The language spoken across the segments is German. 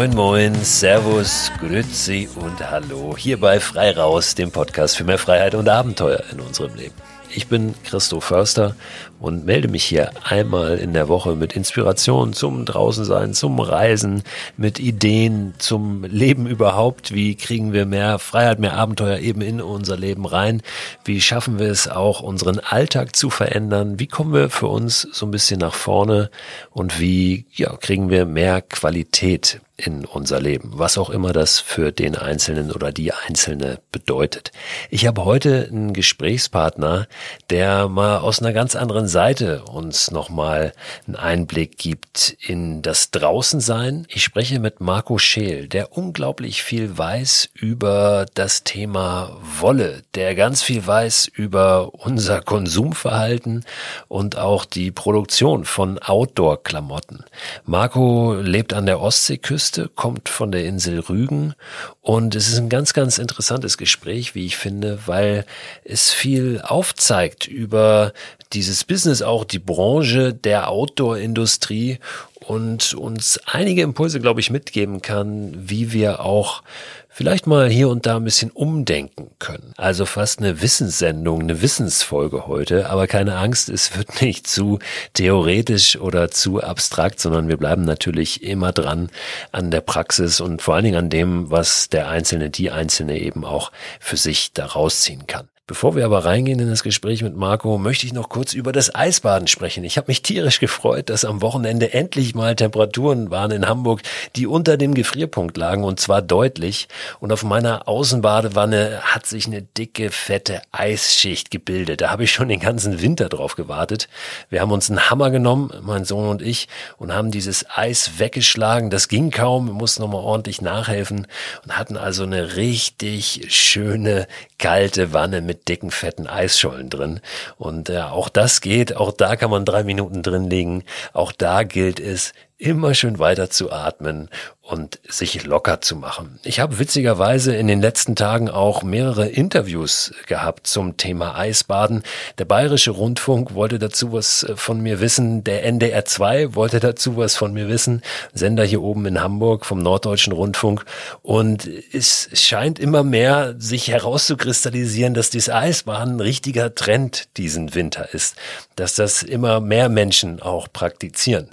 Moin Moin, Servus, Grüezi und Hallo hier bei Frei Raus, dem Podcast für mehr Freiheit und Abenteuer in unserem Leben. Ich bin Christo Förster und melde mich hier einmal in der Woche mit Inspiration zum Draußensein, zum Reisen, mit Ideen zum Leben überhaupt. Wie kriegen wir mehr Freiheit, mehr Abenteuer eben in unser Leben rein? Wie schaffen wir es auch, unseren Alltag zu verändern? Wie kommen wir für uns so ein bisschen nach vorne? Und wie ja, kriegen wir mehr Qualität in unser Leben, was auch immer das für den Einzelnen oder die Einzelne bedeutet. Ich habe heute einen Gesprächspartner, der mal aus einer ganz anderen Seite uns nochmal einen Einblick gibt in das Draußensein. Ich spreche mit Marco Scheel, der unglaublich viel weiß über das Thema Wolle, der ganz viel weiß über unser Konsumverhalten und auch die Produktion von Outdoor-Klamotten. Marco lebt an der Ostseeküste, kommt von der Insel Rügen und es ist ein ganz, ganz interessantes Gespräch, wie ich finde, weil es viel aufzeigt über dieses Business, auch die Branche der Outdoor-Industrie und uns einige Impulse, glaube ich, mitgeben kann, wie wir auch vielleicht mal hier und da ein bisschen umdenken können. Also fast eine Wissenssendung, eine Wissensfolge heute, aber keine Angst, es wird nicht zu theoretisch oder zu abstrakt, sondern wir bleiben natürlich immer dran an der Praxis und vor allen Dingen an dem, was der Einzelne, die Einzelne eben auch für sich da rausziehen kann. Bevor wir aber reingehen in das Gespräch mit Marco, möchte ich noch kurz über das Eisbaden sprechen. Ich habe mich tierisch gefreut, dass am Wochenende endlich mal Temperaturen waren in Hamburg, die unter dem Gefrierpunkt lagen und zwar deutlich. Und auf meiner Außenbadewanne hat sich eine dicke, fette Eisschicht gebildet. Da habe ich schon den ganzen Winter drauf gewartet. Wir haben uns einen Hammer genommen, mein Sohn und ich, und haben dieses Eis weggeschlagen. Das ging kaum, wir mussten nochmal ordentlich nachhelfen und hatten also eine richtig schöne, kalte Wanne mit dicken, fetten Eisschollen drin. Und äh, auch das geht, auch da kann man drei Minuten drin liegen. Auch da gilt es, immer schön weiter zu atmen und sich locker zu machen. Ich habe witzigerweise in den letzten Tagen auch mehrere Interviews gehabt zum Thema Eisbaden. Der Bayerische Rundfunk wollte dazu was äh, von mir wissen, der NDR 2 wollte dazu was von mir wissen, Sender hier oben in Hamburg vom Norddeutschen Rundfunk und es scheint immer mehr sich herauszukristallisieren, dass dieses Eisbaden ein richtiger Trend diesen Winter ist, dass das immer mehr Menschen auch praktizieren.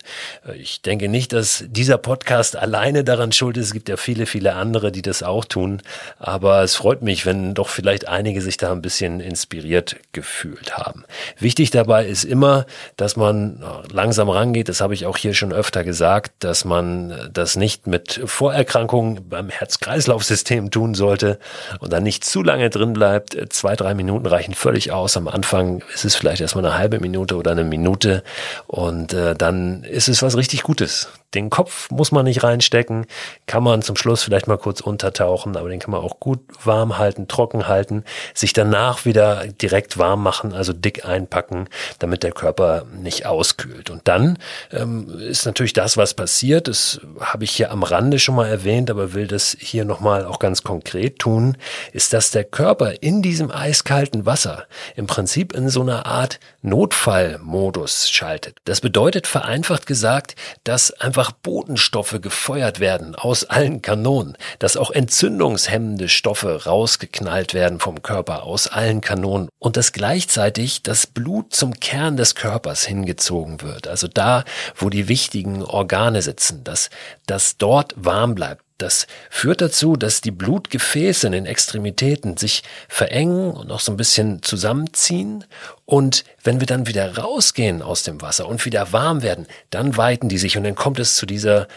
Ich denke nicht, dass dieser Podcast alleine daran schuld ist. Es gibt ja viele, viele andere, die das auch tun. Aber es freut mich, wenn doch vielleicht einige sich da ein bisschen inspiriert gefühlt haben. Wichtig dabei ist immer, dass man langsam rangeht. Das habe ich auch hier schon öfter gesagt, dass man das nicht mit Vorerkrankungen beim Herz-Kreislauf-System tun sollte und dann nicht zu lange drin bleibt. Zwei, drei Minuten reichen völlig aus. Am Anfang ist es vielleicht erstmal eine halbe Minute oder eine Minute und äh, dann ist es was richtig Gutes. Den Kopf muss man nicht reinstecken, kann man zum Schluss vielleicht mal kurz untertauchen, aber den kann man auch gut warm halten, trocken halten, sich danach wieder direkt warm machen, also dick einpacken, damit der Körper nicht auskühlt. Und dann ähm, ist natürlich das, was passiert, das habe ich hier am Rande schon mal erwähnt, aber will das hier nochmal auch ganz konkret tun, ist, dass der Körper in diesem eiskalten Wasser im Prinzip in so einer Art Notfallmodus schaltet. Das bedeutet vereinfacht gesagt, dass einfach Botenstoffe gefeuert werden aus allen Kanonen, dass auch entzündungshemmende Stoffe rausgeknallt werden vom Körper aus allen Kanonen und dass gleichzeitig das Blut zum Kern des Körpers hingezogen wird, also da, wo die wichtigen Organe sitzen, dass das dort warm bleibt, das führt dazu, dass die Blutgefäße in den Extremitäten sich verengen und auch so ein bisschen zusammenziehen. Und wenn wir dann wieder rausgehen aus dem Wasser und wieder warm werden, dann weiten die sich und dann kommt es zu dieser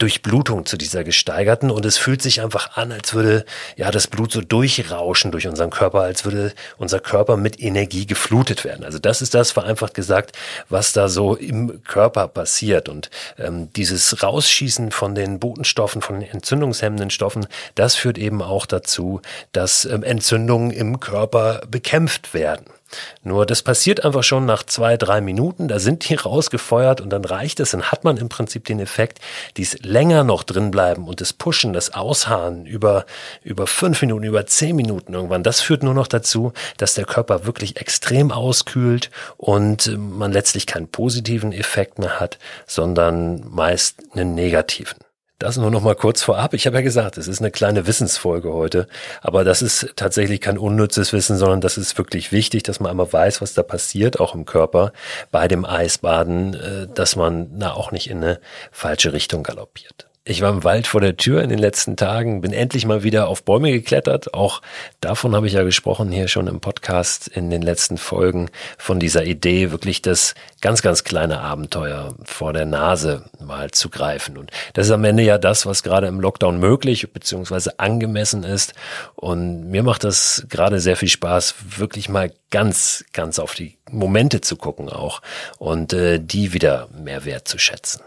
Durchblutung zu dieser gesteigerten und es fühlt sich einfach an, als würde ja das Blut so durchrauschen durch unseren Körper, als würde unser Körper mit Energie geflutet werden. Also das ist das vereinfacht gesagt, was da so im Körper passiert und ähm, dieses Rausschießen von den Botenstoffen, von den entzündungshemmenden Stoffen, das führt eben auch dazu, dass ähm, Entzündungen im Körper bekämpft werden. Nur das passiert einfach schon nach zwei, drei Minuten, da sind die rausgefeuert und dann reicht es, dann hat man im Prinzip den Effekt, dies länger noch drin bleiben und das Pushen, das Ausharren über, über fünf Minuten, über zehn Minuten irgendwann, das führt nur noch dazu, dass der Körper wirklich extrem auskühlt und man letztlich keinen positiven Effekt mehr hat, sondern meist einen negativen. Das nur noch mal kurz vorab. Ich habe ja gesagt, es ist eine kleine Wissensfolge heute, aber das ist tatsächlich kein unnützes Wissen, sondern das ist wirklich wichtig, dass man einmal weiß, was da passiert, auch im Körper bei dem Eisbaden, äh, dass man na auch nicht in eine falsche Richtung galoppiert. Ich war im Wald vor der Tür in den letzten Tagen, bin endlich mal wieder auf Bäume geklettert. Auch davon habe ich ja gesprochen hier schon im Podcast in den letzten Folgen von dieser Idee, wirklich das ganz, ganz kleine Abenteuer vor der Nase mal zu greifen. Und das ist am Ende ja das, was gerade im Lockdown möglich bzw. angemessen ist. Und mir macht das gerade sehr viel Spaß, wirklich mal ganz, ganz auf die Momente zu gucken auch und äh, die wieder mehr wertzuschätzen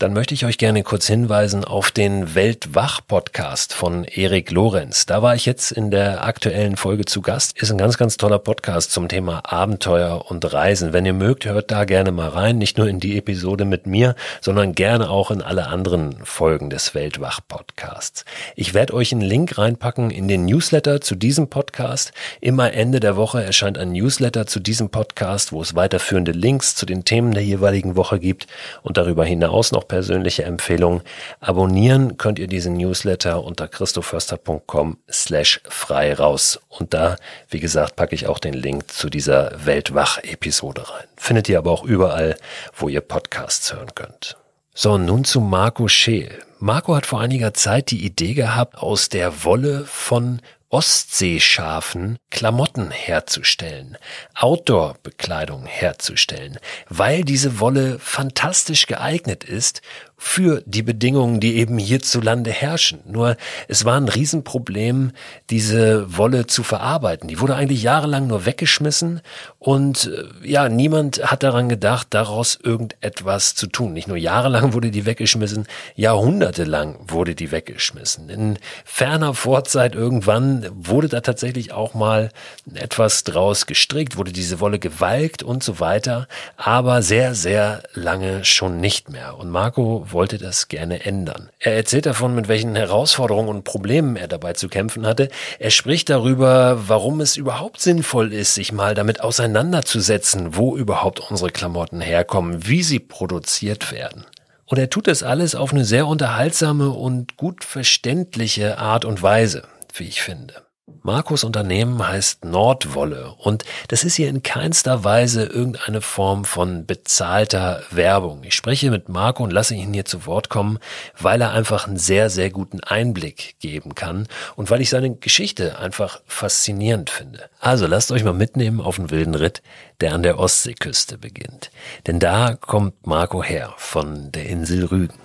dann möchte ich euch gerne kurz hinweisen auf den Weltwach-Podcast von Erik Lorenz. Da war ich jetzt in der aktuellen Folge zu Gast. Ist ein ganz, ganz toller Podcast zum Thema Abenteuer und Reisen. Wenn ihr mögt, hört da gerne mal rein. Nicht nur in die Episode mit mir, sondern gerne auch in alle anderen Folgen des Weltwach-Podcasts. Ich werde euch einen Link reinpacken in den Newsletter zu diesem Podcast. Immer Ende der Woche erscheint ein Newsletter zu diesem Podcast, wo es weiterführende Links zu den Themen der jeweiligen Woche gibt und darüber hinaus noch persönliche Empfehlung. Abonnieren könnt ihr diesen Newsletter unter christoförster.com slash frei raus. Und da, wie gesagt, packe ich auch den Link zu dieser Weltwach-Episode rein. Findet ihr aber auch überall, wo ihr Podcasts hören könnt. So, nun zu Marco Scheel. Marco hat vor einiger Zeit die Idee gehabt, aus der Wolle von Ostseeschafen Klamotten herzustellen, Outdoor-Bekleidung herzustellen, weil diese Wolle fantastisch geeignet ist für die Bedingungen, die eben hierzulande herrschen. Nur es war ein Riesenproblem, diese Wolle zu verarbeiten. Die wurde eigentlich jahrelang nur weggeschmissen und äh, ja, niemand hat daran gedacht, daraus irgendetwas zu tun. Nicht nur jahrelang wurde die weggeschmissen, jahrhundertelang wurde die weggeschmissen. In ferner Vorzeit irgendwann wurde da tatsächlich auch mal etwas draus gestrickt, wurde diese Wolle gewalkt und so weiter, aber sehr, sehr lange schon nicht mehr. Und Marco wollte das gerne ändern. Er erzählt davon, mit welchen Herausforderungen und Problemen er dabei zu kämpfen hatte. Er spricht darüber, warum es überhaupt sinnvoll ist, sich mal damit auseinanderzusetzen, wo überhaupt unsere Klamotten herkommen, wie sie produziert werden. Und er tut das alles auf eine sehr unterhaltsame und gut verständliche Art und Weise, wie ich finde. Markus Unternehmen heißt Nordwolle und das ist hier in keinster Weise irgendeine Form von bezahlter Werbung. Ich spreche mit Marco und lasse ihn hier zu Wort kommen, weil er einfach einen sehr, sehr guten Einblick geben kann und weil ich seine Geschichte einfach faszinierend finde. Also lasst euch mal mitnehmen auf einen wilden Ritt, der an der Ostseeküste beginnt. Denn da kommt Marco her von der Insel Rügen.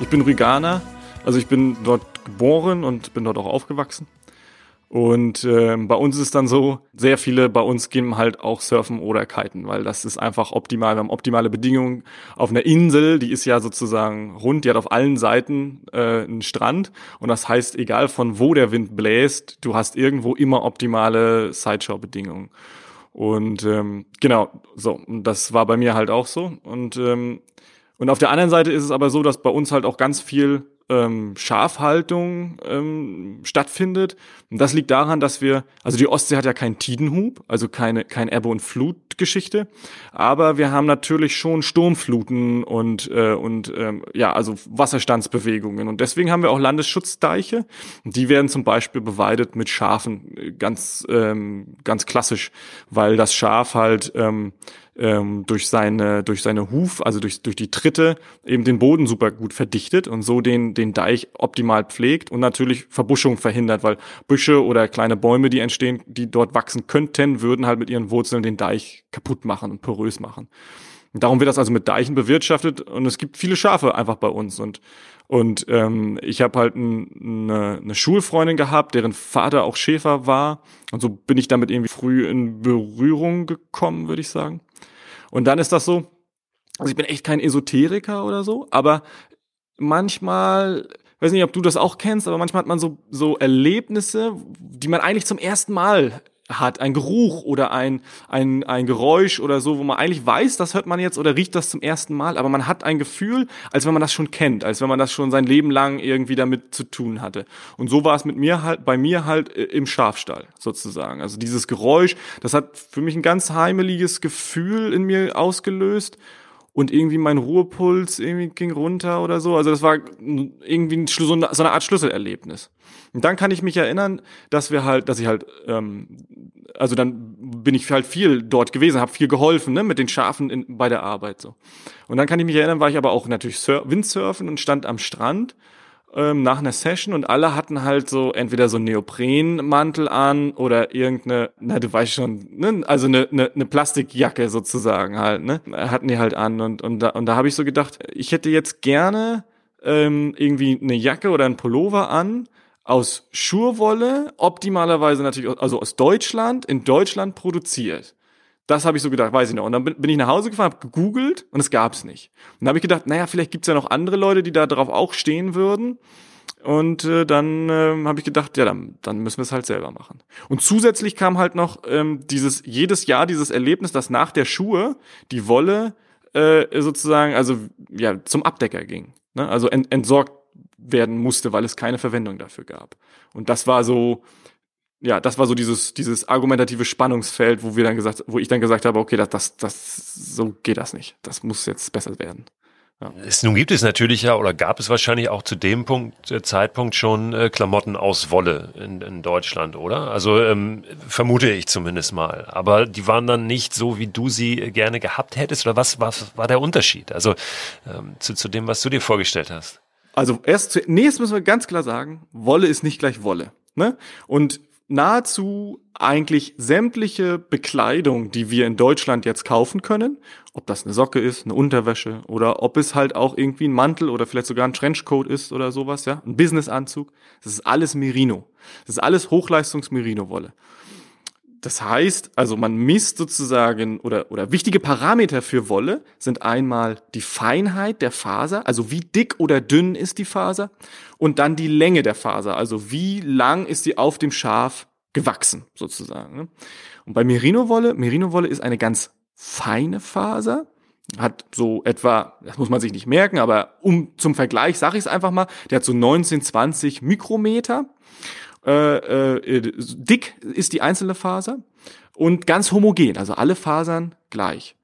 Ich bin Rüganer, also ich bin dort geboren und bin dort auch aufgewachsen. Und äh, bei uns ist dann so, sehr viele bei uns gehen halt auch surfen oder kiten, weil das ist einfach optimal. Wir haben optimale Bedingungen auf einer Insel, die ist ja sozusagen rund, die hat auf allen Seiten äh, einen Strand. Und das heißt, egal von wo der Wind bläst, du hast irgendwo immer optimale Sideshow-Bedingungen. Und ähm, genau, so, und das war bei mir halt auch so. Und, ähm, und auf der anderen Seite ist es aber so, dass bei uns halt auch ganz viel ähm, Schafhaltung ähm, stattfindet. Und das liegt daran, dass wir, also die Ostsee hat ja keinen Tidenhub, also keine kein Ebbe und Flutgeschichte, aber wir haben natürlich schon Sturmfluten und äh, und ähm, ja also Wasserstandsbewegungen und deswegen haben wir auch Landesschutzdeiche. Die werden zum Beispiel beweidet mit Schafen, ganz ähm, ganz klassisch, weil das Schaf halt ähm, ähm, durch seine durch seine Huf, also durch durch die Tritte eben den Boden super gut verdichtet und so den den Deich optimal pflegt und natürlich Verbuschung verhindert, weil Büsche oder kleine Bäume, die entstehen, die dort wachsen könnten, würden halt mit ihren Wurzeln den Deich kaputt machen und porös machen. Darum wird das also mit Deichen bewirtschaftet und es gibt viele Schafe einfach bei uns und und ähm, ich habe halt ein, eine, eine Schulfreundin gehabt, deren Vater auch Schäfer war und so bin ich damit irgendwie früh in Berührung gekommen, würde ich sagen. Und dann ist das so, also ich bin echt kein Esoteriker oder so, aber manchmal, weiß nicht, ob du das auch kennst, aber manchmal hat man so, so Erlebnisse, die man eigentlich zum ersten Mal hat, ein Geruch oder ein, ein, ein Geräusch oder so, wo man eigentlich weiß, das hört man jetzt oder riecht das zum ersten Mal, aber man hat ein Gefühl, als wenn man das schon kennt, als wenn man das schon sein Leben lang irgendwie damit zu tun hatte. Und so war es mit mir halt, bei mir halt äh, im Schafstall sozusagen. Also dieses Geräusch, das hat für mich ein ganz heimeliges Gefühl in mir ausgelöst und irgendwie mein Ruhepuls irgendwie ging runter oder so. Also das war irgendwie so eine, so eine Art Schlüsselerlebnis. Und dann kann ich mich erinnern, dass wir halt, dass ich halt, ähm, also dann bin ich halt viel dort gewesen, habe viel geholfen, ne, mit den Schafen in, bei der Arbeit so. Und dann kann ich mich erinnern, war ich aber auch natürlich Sur Windsurfen und stand am Strand ähm, nach einer Session und alle hatten halt so entweder so einen Neoprenmantel an oder irgendeine, na du weißt schon, ne, also eine, eine, eine Plastikjacke sozusagen halt, ne, hatten die halt an und und da, und da habe ich so gedacht, ich hätte jetzt gerne ähm, irgendwie eine Jacke oder ein Pullover an aus Schurwolle, optimalerweise natürlich also aus Deutschland, in Deutschland produziert. Das habe ich so gedacht, weiß ich noch. Und dann bin, ich nach Hause gefahren, habe gegoogelt und es gab's nicht. Und dann habe ich gedacht, naja, vielleicht gibt's ja noch andere Leute, die da drauf auch stehen würden. Und äh, dann äh, habe ich gedacht, ja, dann, dann müssen wir es halt selber machen. Und zusätzlich kam halt noch ähm, dieses jedes Jahr dieses Erlebnis, dass nach der Schuhe die Wolle äh, sozusagen also ja zum Abdecker ging, ne? also ent, entsorgt werden musste, weil es keine Verwendung dafür gab. Und das war so ja, das war so dieses, dieses argumentative Spannungsfeld, wo wir dann gesagt, wo ich dann gesagt habe, okay, das, das, das, so geht das nicht. Das muss jetzt besser werden. Ja. Es, nun gibt es natürlich ja oder gab es wahrscheinlich auch zu dem Punkt, äh, Zeitpunkt schon äh, Klamotten aus Wolle in, in Deutschland, oder? Also ähm, vermute ich zumindest mal. Aber die waren dann nicht so, wie du sie gerne gehabt hättest. Oder was, was war der Unterschied? Also ähm, zu, zu dem, was du dir vorgestellt hast. Also erst zunächst müssen wir ganz klar sagen, Wolle ist nicht gleich Wolle. Ne? Und nahezu eigentlich sämtliche Bekleidung, die wir in Deutschland jetzt kaufen können, ob das eine Socke ist, eine Unterwäsche oder ob es halt auch irgendwie ein Mantel oder vielleicht sogar ein Trenchcoat ist oder sowas, ja, ein Businessanzug, das ist alles Merino. Das ist alles Hochleistungs-Merino-Wolle. Das heißt, also man misst sozusagen oder, oder wichtige Parameter für Wolle sind einmal die Feinheit der Faser, also wie dick oder dünn ist die Faser und dann die Länge der Faser, also wie lang ist sie auf dem Schaf gewachsen sozusagen. Ne? Und bei Merino-Wolle, Merino-Wolle ist eine ganz feine Faser, hat so etwa, das muss man sich nicht merken, aber um zum Vergleich sage ich es einfach mal, der hat so 19, 20 Mikrometer äh, äh, dick ist die einzelne Faser und ganz homogen, also alle Fasern gleich.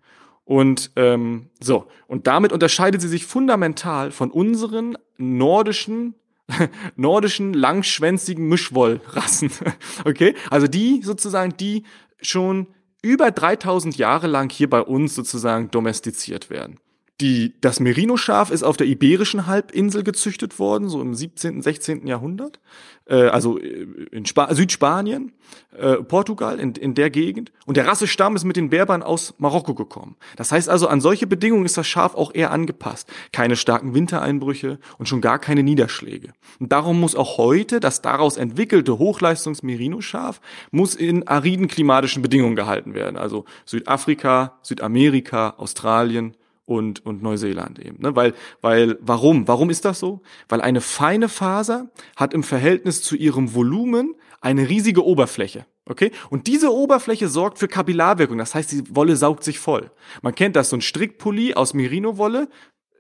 Und ähm, so, und damit unterscheidet sie sich fundamental von unseren nordischen nordischen langschwänzigen Mischwollrassen. okay? Also die sozusagen, die schon über 3000 Jahre lang hier bei uns sozusagen domestiziert werden. Die, das Merino-Schaf ist auf der Iberischen Halbinsel gezüchtet worden, so im 17., 16. Jahrhundert. Äh, also äh, in Spa Südspanien, äh, Portugal, in, in der Gegend. Und der Rassestamm ist mit den Berbern aus Marokko gekommen. Das heißt also, an solche Bedingungen ist das Schaf auch eher angepasst. Keine starken Wintereinbrüche und schon gar keine Niederschläge. Und darum muss auch heute das daraus entwickelte Hochleistungs-Merino-Schaf muss in ariden klimatischen Bedingungen gehalten werden. Also Südafrika, Südamerika, Australien, und, und Neuseeland eben. Ne? Weil, weil, warum? Warum ist das so? Weil eine feine Faser hat im Verhältnis zu ihrem Volumen eine riesige Oberfläche. Okay? Und diese Oberfläche sorgt für Kapillarwirkung. Das heißt, die Wolle saugt sich voll. Man kennt das, so ein Strickpulli aus Merino-Wolle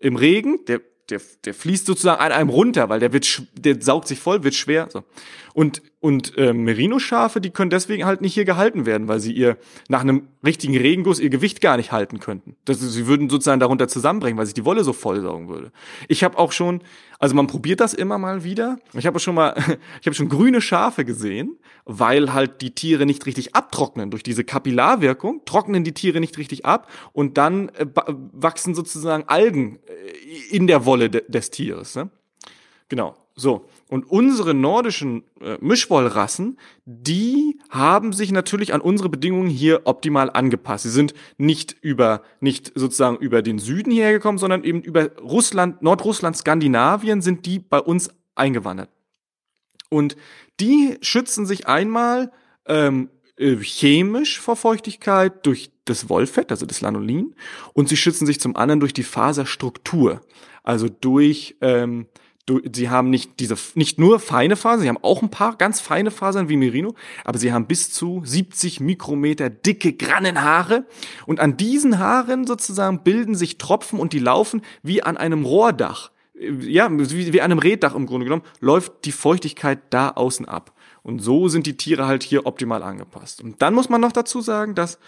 im Regen, der der, der fließt sozusagen an einem runter, weil der wird, der saugt sich voll, wird schwer. So. Und, und äh, Merino-Schafe, die können deswegen halt nicht hier gehalten werden, weil sie ihr nach einem richtigen Regenguss ihr Gewicht gar nicht halten könnten. Das, sie würden sozusagen darunter zusammenbrechen, weil sich die Wolle so vollsaugen würde. Ich habe auch schon, also man probiert das immer mal wieder. Ich habe schon mal, ich habe schon grüne Schafe gesehen, weil halt die Tiere nicht richtig abtrocknen. Durch diese Kapillarwirkung trocknen die Tiere nicht richtig ab und dann äh, wachsen sozusagen Algen äh, in der Wolle de des Tieres. Ne? Genau. So. Und unsere nordischen äh, Mischwollrassen, die haben sich natürlich an unsere Bedingungen hier optimal angepasst. Sie sind nicht über, nicht sozusagen über den Süden hierher gekommen, sondern eben über Russland, Nordrussland, Skandinavien sind die bei uns eingewandert. Und die schützen sich einmal ähm, äh, chemisch vor Feuchtigkeit durch das Wollfett, also das Lanolin, und sie schützen sich zum anderen durch die Faserstruktur, also durch ähm, sie haben nicht diese nicht nur feine Fasern, sie haben auch ein paar ganz feine Fasern wie Merino, aber sie haben bis zu 70 Mikrometer dicke Grannenhaare und an diesen Haaren sozusagen bilden sich Tropfen und die laufen wie an einem Rohrdach. Ja, wie, wie an einem Reddach im Grunde genommen, läuft die Feuchtigkeit da außen ab. Und so sind die Tiere halt hier optimal angepasst. Und dann muss man noch dazu sagen, dass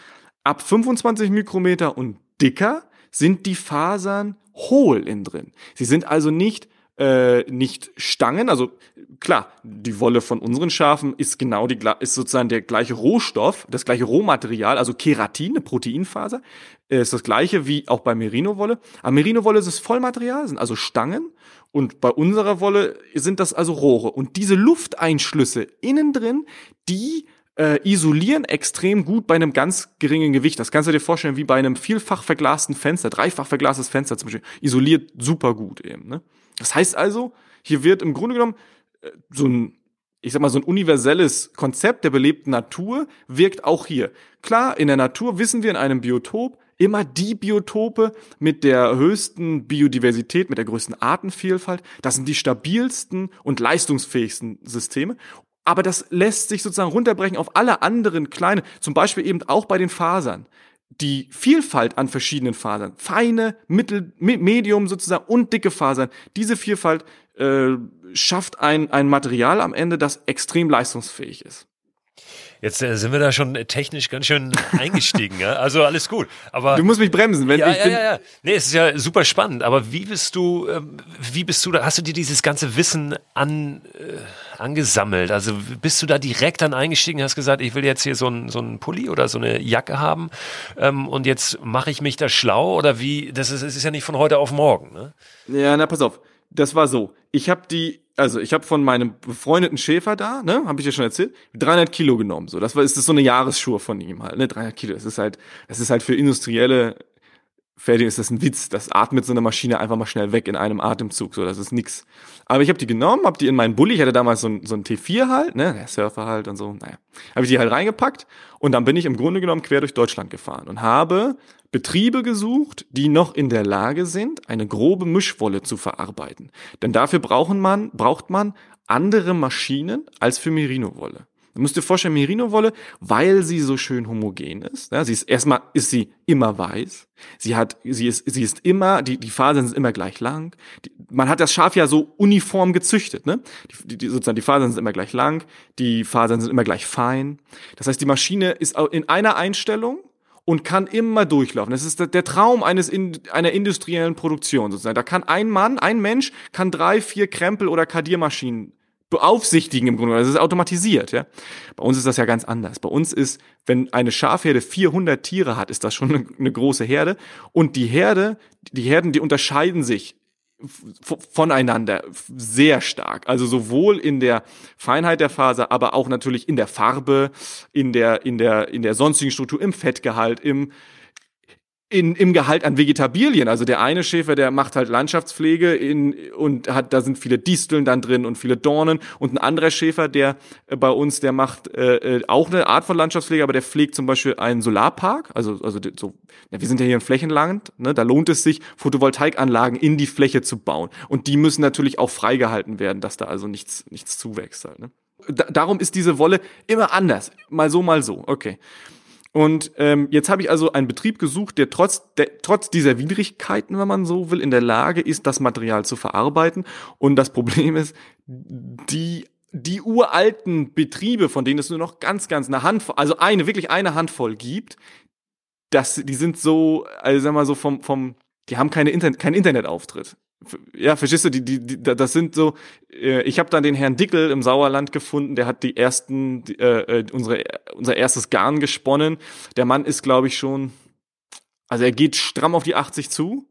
ab 25 Mikrometer und dicker sind die Fasern hohl innen drin. Sie sind also nicht äh, nicht Stangen, also klar, die Wolle von unseren Schafen ist genau die ist sozusagen der gleiche Rohstoff, das gleiche Rohmaterial, also Keratin, eine Proteinfaser, äh, ist das gleiche wie auch bei Merino-Wolle. Aber Merino-Wolle ist es Vollmaterial, sind also Stangen und bei unserer Wolle sind das also Rohre und diese Lufteinschlüsse innen drin, die äh, isolieren extrem gut bei einem ganz geringen Gewicht. Das kannst du dir vorstellen wie bei einem vielfach verglasten Fenster, dreifach verglastes Fenster zum Beispiel, isoliert super gut eben. Ne? Das heißt also, hier wird im Grunde genommen äh, so ein ich sag mal, so ein universelles Konzept der belebten Natur wirkt auch hier. Klar, in der Natur wissen wir in einem Biotop immer die Biotope mit der höchsten Biodiversität, mit der größten Artenvielfalt. Das sind die stabilsten und leistungsfähigsten Systeme. Aber das lässt sich sozusagen runterbrechen auf alle anderen kleine, zum Beispiel eben auch bei den Fasern. Die Vielfalt an verschiedenen Fasern, feine, mittel, medium sozusagen und dicke Fasern, diese Vielfalt äh, schafft ein, ein Material am Ende, das extrem leistungsfähig ist. Jetzt äh, sind wir da schon technisch ganz schön eingestiegen, ja? also alles gut. Aber du musst mich bremsen, wenn ja, ich ja, ja, ja. Nee, es ist ja super spannend. Aber wie bist du, ähm, wie bist du da? Hast du dir dieses ganze Wissen an äh, angesammelt? Also bist du da direkt dann eingestiegen? Hast gesagt, ich will jetzt hier so einen so Pulli oder so eine Jacke haben ähm, und jetzt mache ich mich da schlau oder wie? Das ist, das ist ja nicht von heute auf morgen. Ne? Ja, na pass auf. Das war so. Ich habe die also ich habe von meinem befreundeten Schäfer da, ne, habe ich dir schon erzählt, 300 Kilo genommen. So, das war ist das so eine Jahresschuhe von ihm halt, ne, 300 Kilo. Das ist halt, das ist halt für industrielle Fertig ist das ein Witz. Das atmet so eine Maschine einfach mal schnell weg in einem Atemzug. So, das ist nix. Aber ich habe die genommen, habe die in meinen Bulli. Ich hatte damals so ein, so ein T4 halt, ne, der Surfer halt und so. Naja, habe ich die halt reingepackt und dann bin ich im Grunde genommen quer durch Deutschland gefahren und habe Betriebe gesucht, die noch in der Lage sind, eine grobe Mischwolle zu verarbeiten. Denn dafür brauchen man, braucht man andere Maschinen als für Merino-Wolle. Du musst dir vorstellen, Merino-Wolle, weil sie so schön homogen ist. Ja, sie ist erstmal ist sie immer weiß. Sie hat, sie ist, sie ist immer, die, die Fasern sind immer gleich lang. Die, man hat das Schaf ja so uniform gezüchtet, ne? Die, die, sozusagen die Fasern sind immer gleich lang, die Fasern sind immer gleich fein. Das heißt, die Maschine ist in einer Einstellung und kann immer durchlaufen. Das ist der Traum eines in, einer industriellen Produktion sozusagen. Da kann ein Mann, ein Mensch, kann drei, vier Krempel oder Kadiermaschinen beaufsichtigen im Grunde. Das ist automatisiert, ja. Bei uns ist das ja ganz anders. Bei uns ist, wenn eine Schafherde 400 Tiere hat, ist das schon eine, eine große Herde. Und die Herde, die Herden, die unterscheiden sich voneinander sehr stark. Also sowohl in der Feinheit der Faser, aber auch natürlich in der Farbe, in der, in der, in der sonstigen Struktur, im Fettgehalt, im, in, im Gehalt an Vegetabilien. Also der eine Schäfer, der macht halt Landschaftspflege in, und hat, da sind viele Disteln dann drin und viele Dornen. Und ein anderer Schäfer, der äh, bei uns, der macht äh, äh, auch eine Art von Landschaftspflege, aber der pflegt zum Beispiel einen Solarpark. Also, also so, ja, wir sind ja hier ein Flächenland, ne? da lohnt es sich, Photovoltaikanlagen in die Fläche zu bauen. Und die müssen natürlich auch freigehalten werden, dass da also nichts, nichts zuwächst halt. Ne? Da, darum ist diese Wolle immer anders. Mal so, mal so. Okay. Und ähm, jetzt habe ich also einen Betrieb gesucht, der trotz, der trotz dieser Widrigkeiten, wenn man so will, in der Lage ist, das Material zu verarbeiten. Und das Problem ist, die die uralten Betriebe, von denen es nur noch ganz, ganz eine Handvoll, also eine, wirklich eine Handvoll gibt, das, die sind so, also sag mal so vom, vom, die haben keine Internet, keinen Internetauftritt ja, verstehst du, die, die, die, das sind so, äh, ich habe dann den Herrn Dickel im Sauerland gefunden, der hat die ersten, die, äh, äh, unsere, unser erstes Garn gesponnen. Der Mann ist, glaube ich, schon, also er geht stramm auf die 80 zu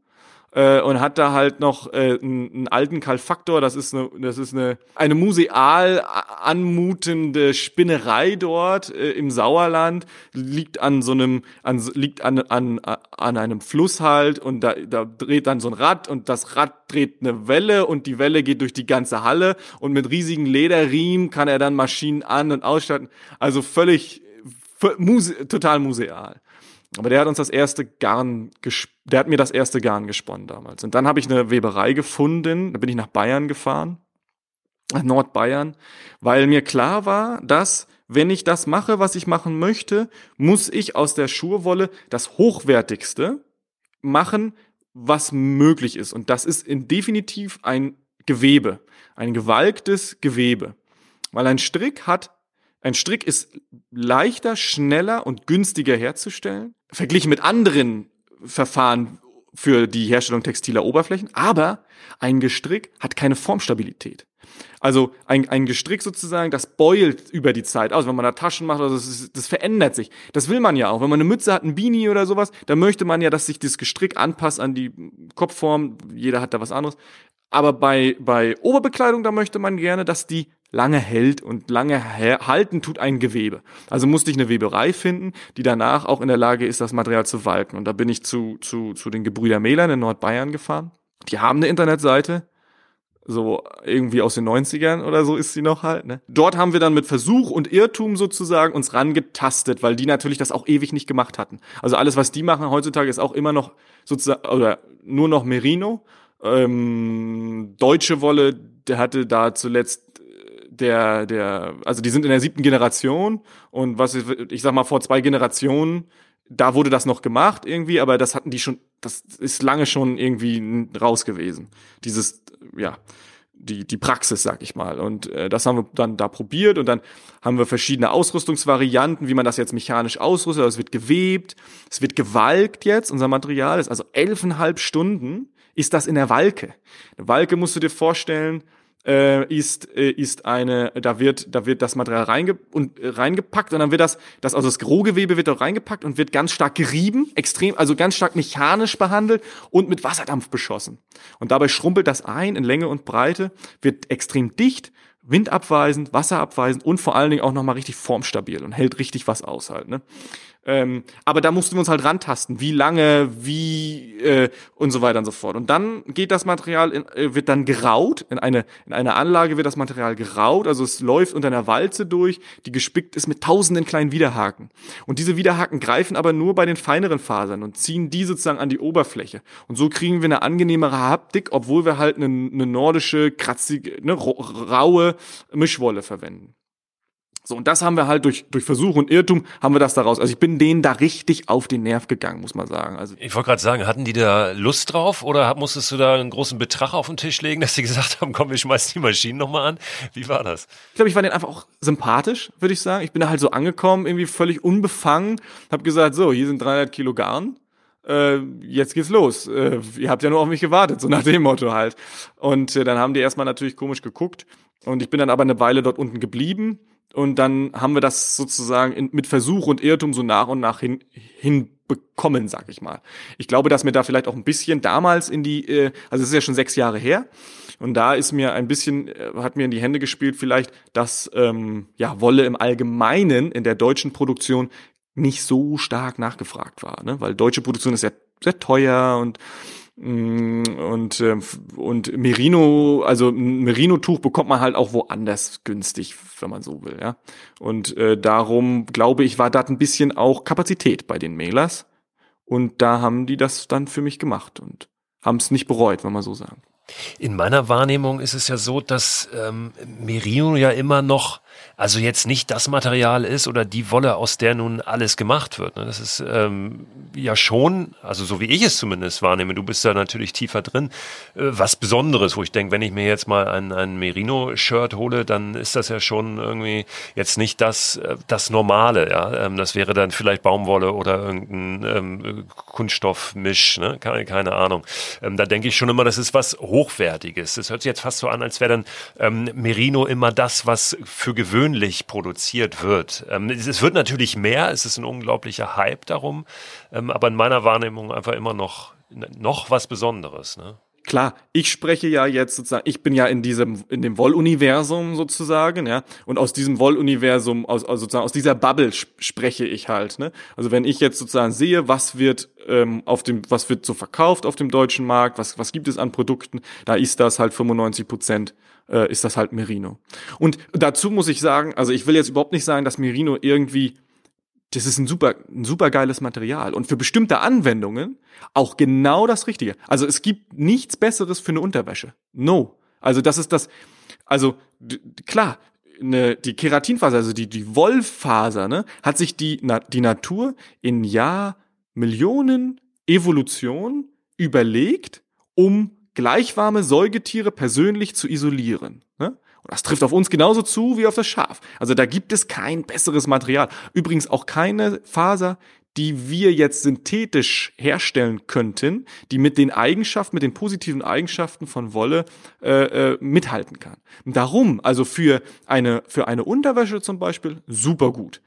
äh, und hat da halt noch äh, einen, einen alten Kalfaktor. Das ist eine, das ist eine eine museal anmutende Spinnerei dort äh, im Sauerland. Liegt an so einem, an, liegt an an an einem Fluss halt und da da dreht dann so ein Rad und das Rad dreht eine Welle und die Welle geht durch die ganze Halle und mit riesigen Lederriemen kann er dann Maschinen an und ausstatten. Also völlig total museal. Aber der hat uns das erste Garn, der hat mir das erste Garn gesponnen damals. Und dann habe ich eine Weberei gefunden, da bin ich nach Bayern gefahren, nach Nordbayern, weil mir klar war, dass wenn ich das mache, was ich machen möchte, muss ich aus der Schurwolle das Hochwertigste machen, was möglich ist. Und das ist in definitiv ein Gewebe, ein gewalktes Gewebe. Weil ein Strick hat ein Strick ist leichter, schneller und günstiger herzustellen. Verglichen mit anderen Verfahren für die Herstellung textiler Oberflächen, aber ein Gestrick hat keine Formstabilität. Also ein, ein Gestrick sozusagen, das beult über die Zeit aus. Wenn man da Taschen macht, also das, das verändert sich. Das will man ja auch. Wenn man eine Mütze hat, ein Beanie oder sowas, dann möchte man ja, dass sich das Gestrick anpasst an die Kopfform. Jeder hat da was anderes. Aber bei, bei Oberbekleidung, da möchte man gerne, dass die lange hält und lange halten tut ein Gewebe. Also musste ich eine Weberei finden, die danach auch in der Lage ist, das Material zu walken. Und da bin ich zu, zu, zu den Gebrüder Mehlern in Nordbayern gefahren. Die haben eine Internetseite, so irgendwie aus den 90ern oder so ist sie noch halt. Ne? Dort haben wir dann mit Versuch und Irrtum sozusagen uns rangetastet, weil die natürlich das auch ewig nicht gemacht hatten. Also alles, was die machen heutzutage, ist auch immer noch sozusagen oder nur noch Merino. Ähm, deutsche Wolle, der hatte da zuletzt der, der, also die sind in der siebten Generation und was ich, ich sag mal vor zwei Generationen, da wurde das noch gemacht irgendwie, aber das hatten die schon, das ist lange schon irgendwie raus gewesen. Dieses ja, die, die Praxis, sag ich mal. Und äh, das haben wir dann da probiert und dann haben wir verschiedene Ausrüstungsvarianten, wie man das jetzt mechanisch ausrüstet. Also es wird gewebt, es wird gewalkt jetzt, unser Material ist also elfeinhalb Stunden ist das in der Walke. Eine Walke musst du dir vorstellen, äh, ist äh, ist eine da wird da wird das Material reinge und äh, reingepackt und dann wird das das also das Rohgewebe wird auch reingepackt und wird ganz stark gerieben extrem also ganz stark mechanisch behandelt und mit Wasserdampf beschossen und dabei schrumpelt das ein in Länge und Breite wird extrem dicht windabweisend, wasserabweisend und vor allen Dingen auch nochmal richtig formstabil und hält richtig was aus halt. Ne? Ähm, aber da mussten wir uns halt rantasten, wie lange, wie äh, und so weiter und so fort. Und dann geht das Material, in, äh, wird dann geraut, in eine, in einer Anlage wird das Material geraut, also es läuft unter einer Walze durch, die gespickt ist mit tausenden kleinen Widerhaken. Und diese Widerhaken greifen aber nur bei den feineren Fasern und ziehen die sozusagen an die Oberfläche. Und so kriegen wir eine angenehmere Haptik, obwohl wir halt eine, eine nordische, kratzige, ne, raue Mischwolle verwenden. So, und das haben wir halt durch, durch Versuch und Irrtum haben wir das daraus. Also ich bin denen da richtig auf den Nerv gegangen, muss man sagen. Also ich wollte gerade sagen, hatten die da Lust drauf oder musstest du da einen großen Betrag auf den Tisch legen, dass sie gesagt haben, komm, wir schmeißen die Maschinen nochmal an? Wie war das? Ich glaube, ich war denen einfach auch sympathisch, würde ich sagen. Ich bin da halt so angekommen, irgendwie völlig unbefangen, habe gesagt, so, hier sind 300 Kilo Garn. Äh, jetzt geht's los. Äh, ihr habt ja nur auf mich gewartet, so nach dem Motto halt. Und äh, dann haben die erstmal natürlich komisch geguckt. Und ich bin dann aber eine Weile dort unten geblieben und dann haben wir das sozusagen in, mit Versuch und Irrtum so nach und nach hin, hinbekommen, sag ich mal. Ich glaube, dass mir da vielleicht auch ein bisschen damals in die, äh, also es ist ja schon sechs Jahre her, und da ist mir ein bisschen, äh, hat mir in die Hände gespielt vielleicht, dass ähm, ja Wolle im Allgemeinen in der deutschen Produktion nicht so stark nachgefragt war, ne? weil deutsche Produktion ist ja sehr teuer und und, äh, und Merino, also Merino-Tuch bekommt man halt auch woanders günstig, wenn man so will, ja. Und äh, darum glaube ich, war da ein bisschen auch Kapazität bei den Mailers. Und da haben die das dann für mich gemacht und haben es nicht bereut, wenn man so sagen. In meiner Wahrnehmung ist es ja so, dass ähm, Merino ja immer noch also jetzt nicht das Material ist oder die Wolle, aus der nun alles gemacht wird. Ne? Das ist ähm, ja schon, also so wie ich es zumindest wahrnehme, du bist da natürlich tiefer drin, äh, was Besonderes, wo ich denke, wenn ich mir jetzt mal ein, ein Merino-Shirt hole, dann ist das ja schon irgendwie jetzt nicht das, äh, das Normale. Ja? Ähm, das wäre dann vielleicht Baumwolle oder irgendein ähm, Kunststoffmisch, ne? keine, keine Ahnung. Ähm, da denke ich schon immer, das ist was Hochwertiges. Das hört sich jetzt fast so an, als wäre dann ähm, Merino immer das, was für gewöhnlich produziert wird. Ähm, es wird natürlich mehr, es ist ein unglaublicher Hype darum, ähm, aber in meiner Wahrnehmung einfach immer noch, noch was Besonderes. Ne? Klar, ich spreche ja jetzt sozusagen, ich bin ja in diesem, in dem Wolluniversum sozusagen, ja, und aus diesem Wolluniversum, aus, aus sozusagen aus dieser Bubble spreche ich halt, ne. Also wenn ich jetzt sozusagen sehe, was wird ähm, auf dem, was wird so verkauft auf dem deutschen Markt, was, was gibt es an Produkten, da ist das halt 95 Prozent äh, ist das halt Merino. Und dazu muss ich sagen, also ich will jetzt überhaupt nicht sagen, dass Merino irgendwie das ist ein super, ein super geiles Material und für bestimmte Anwendungen auch genau das Richtige. Also es gibt nichts Besseres für eine Unterwäsche. No. Also das ist das, also klar, eine, die Keratinfaser, also die, die Wollfaser, ne, hat sich die, na, die Natur in Jahr Millionen Evolution überlegt, um gleichwarme Säugetiere persönlich zu isolieren. Ne? Und das trifft auf uns genauso zu wie auf das Schaf. Also da gibt es kein besseres Material. Übrigens auch keine Faser, die wir jetzt synthetisch herstellen könnten, die mit den Eigenschaften, mit den positiven Eigenschaften von Wolle äh, äh, mithalten kann. Darum, also für eine, für eine Unterwäsche zum Beispiel, super gut.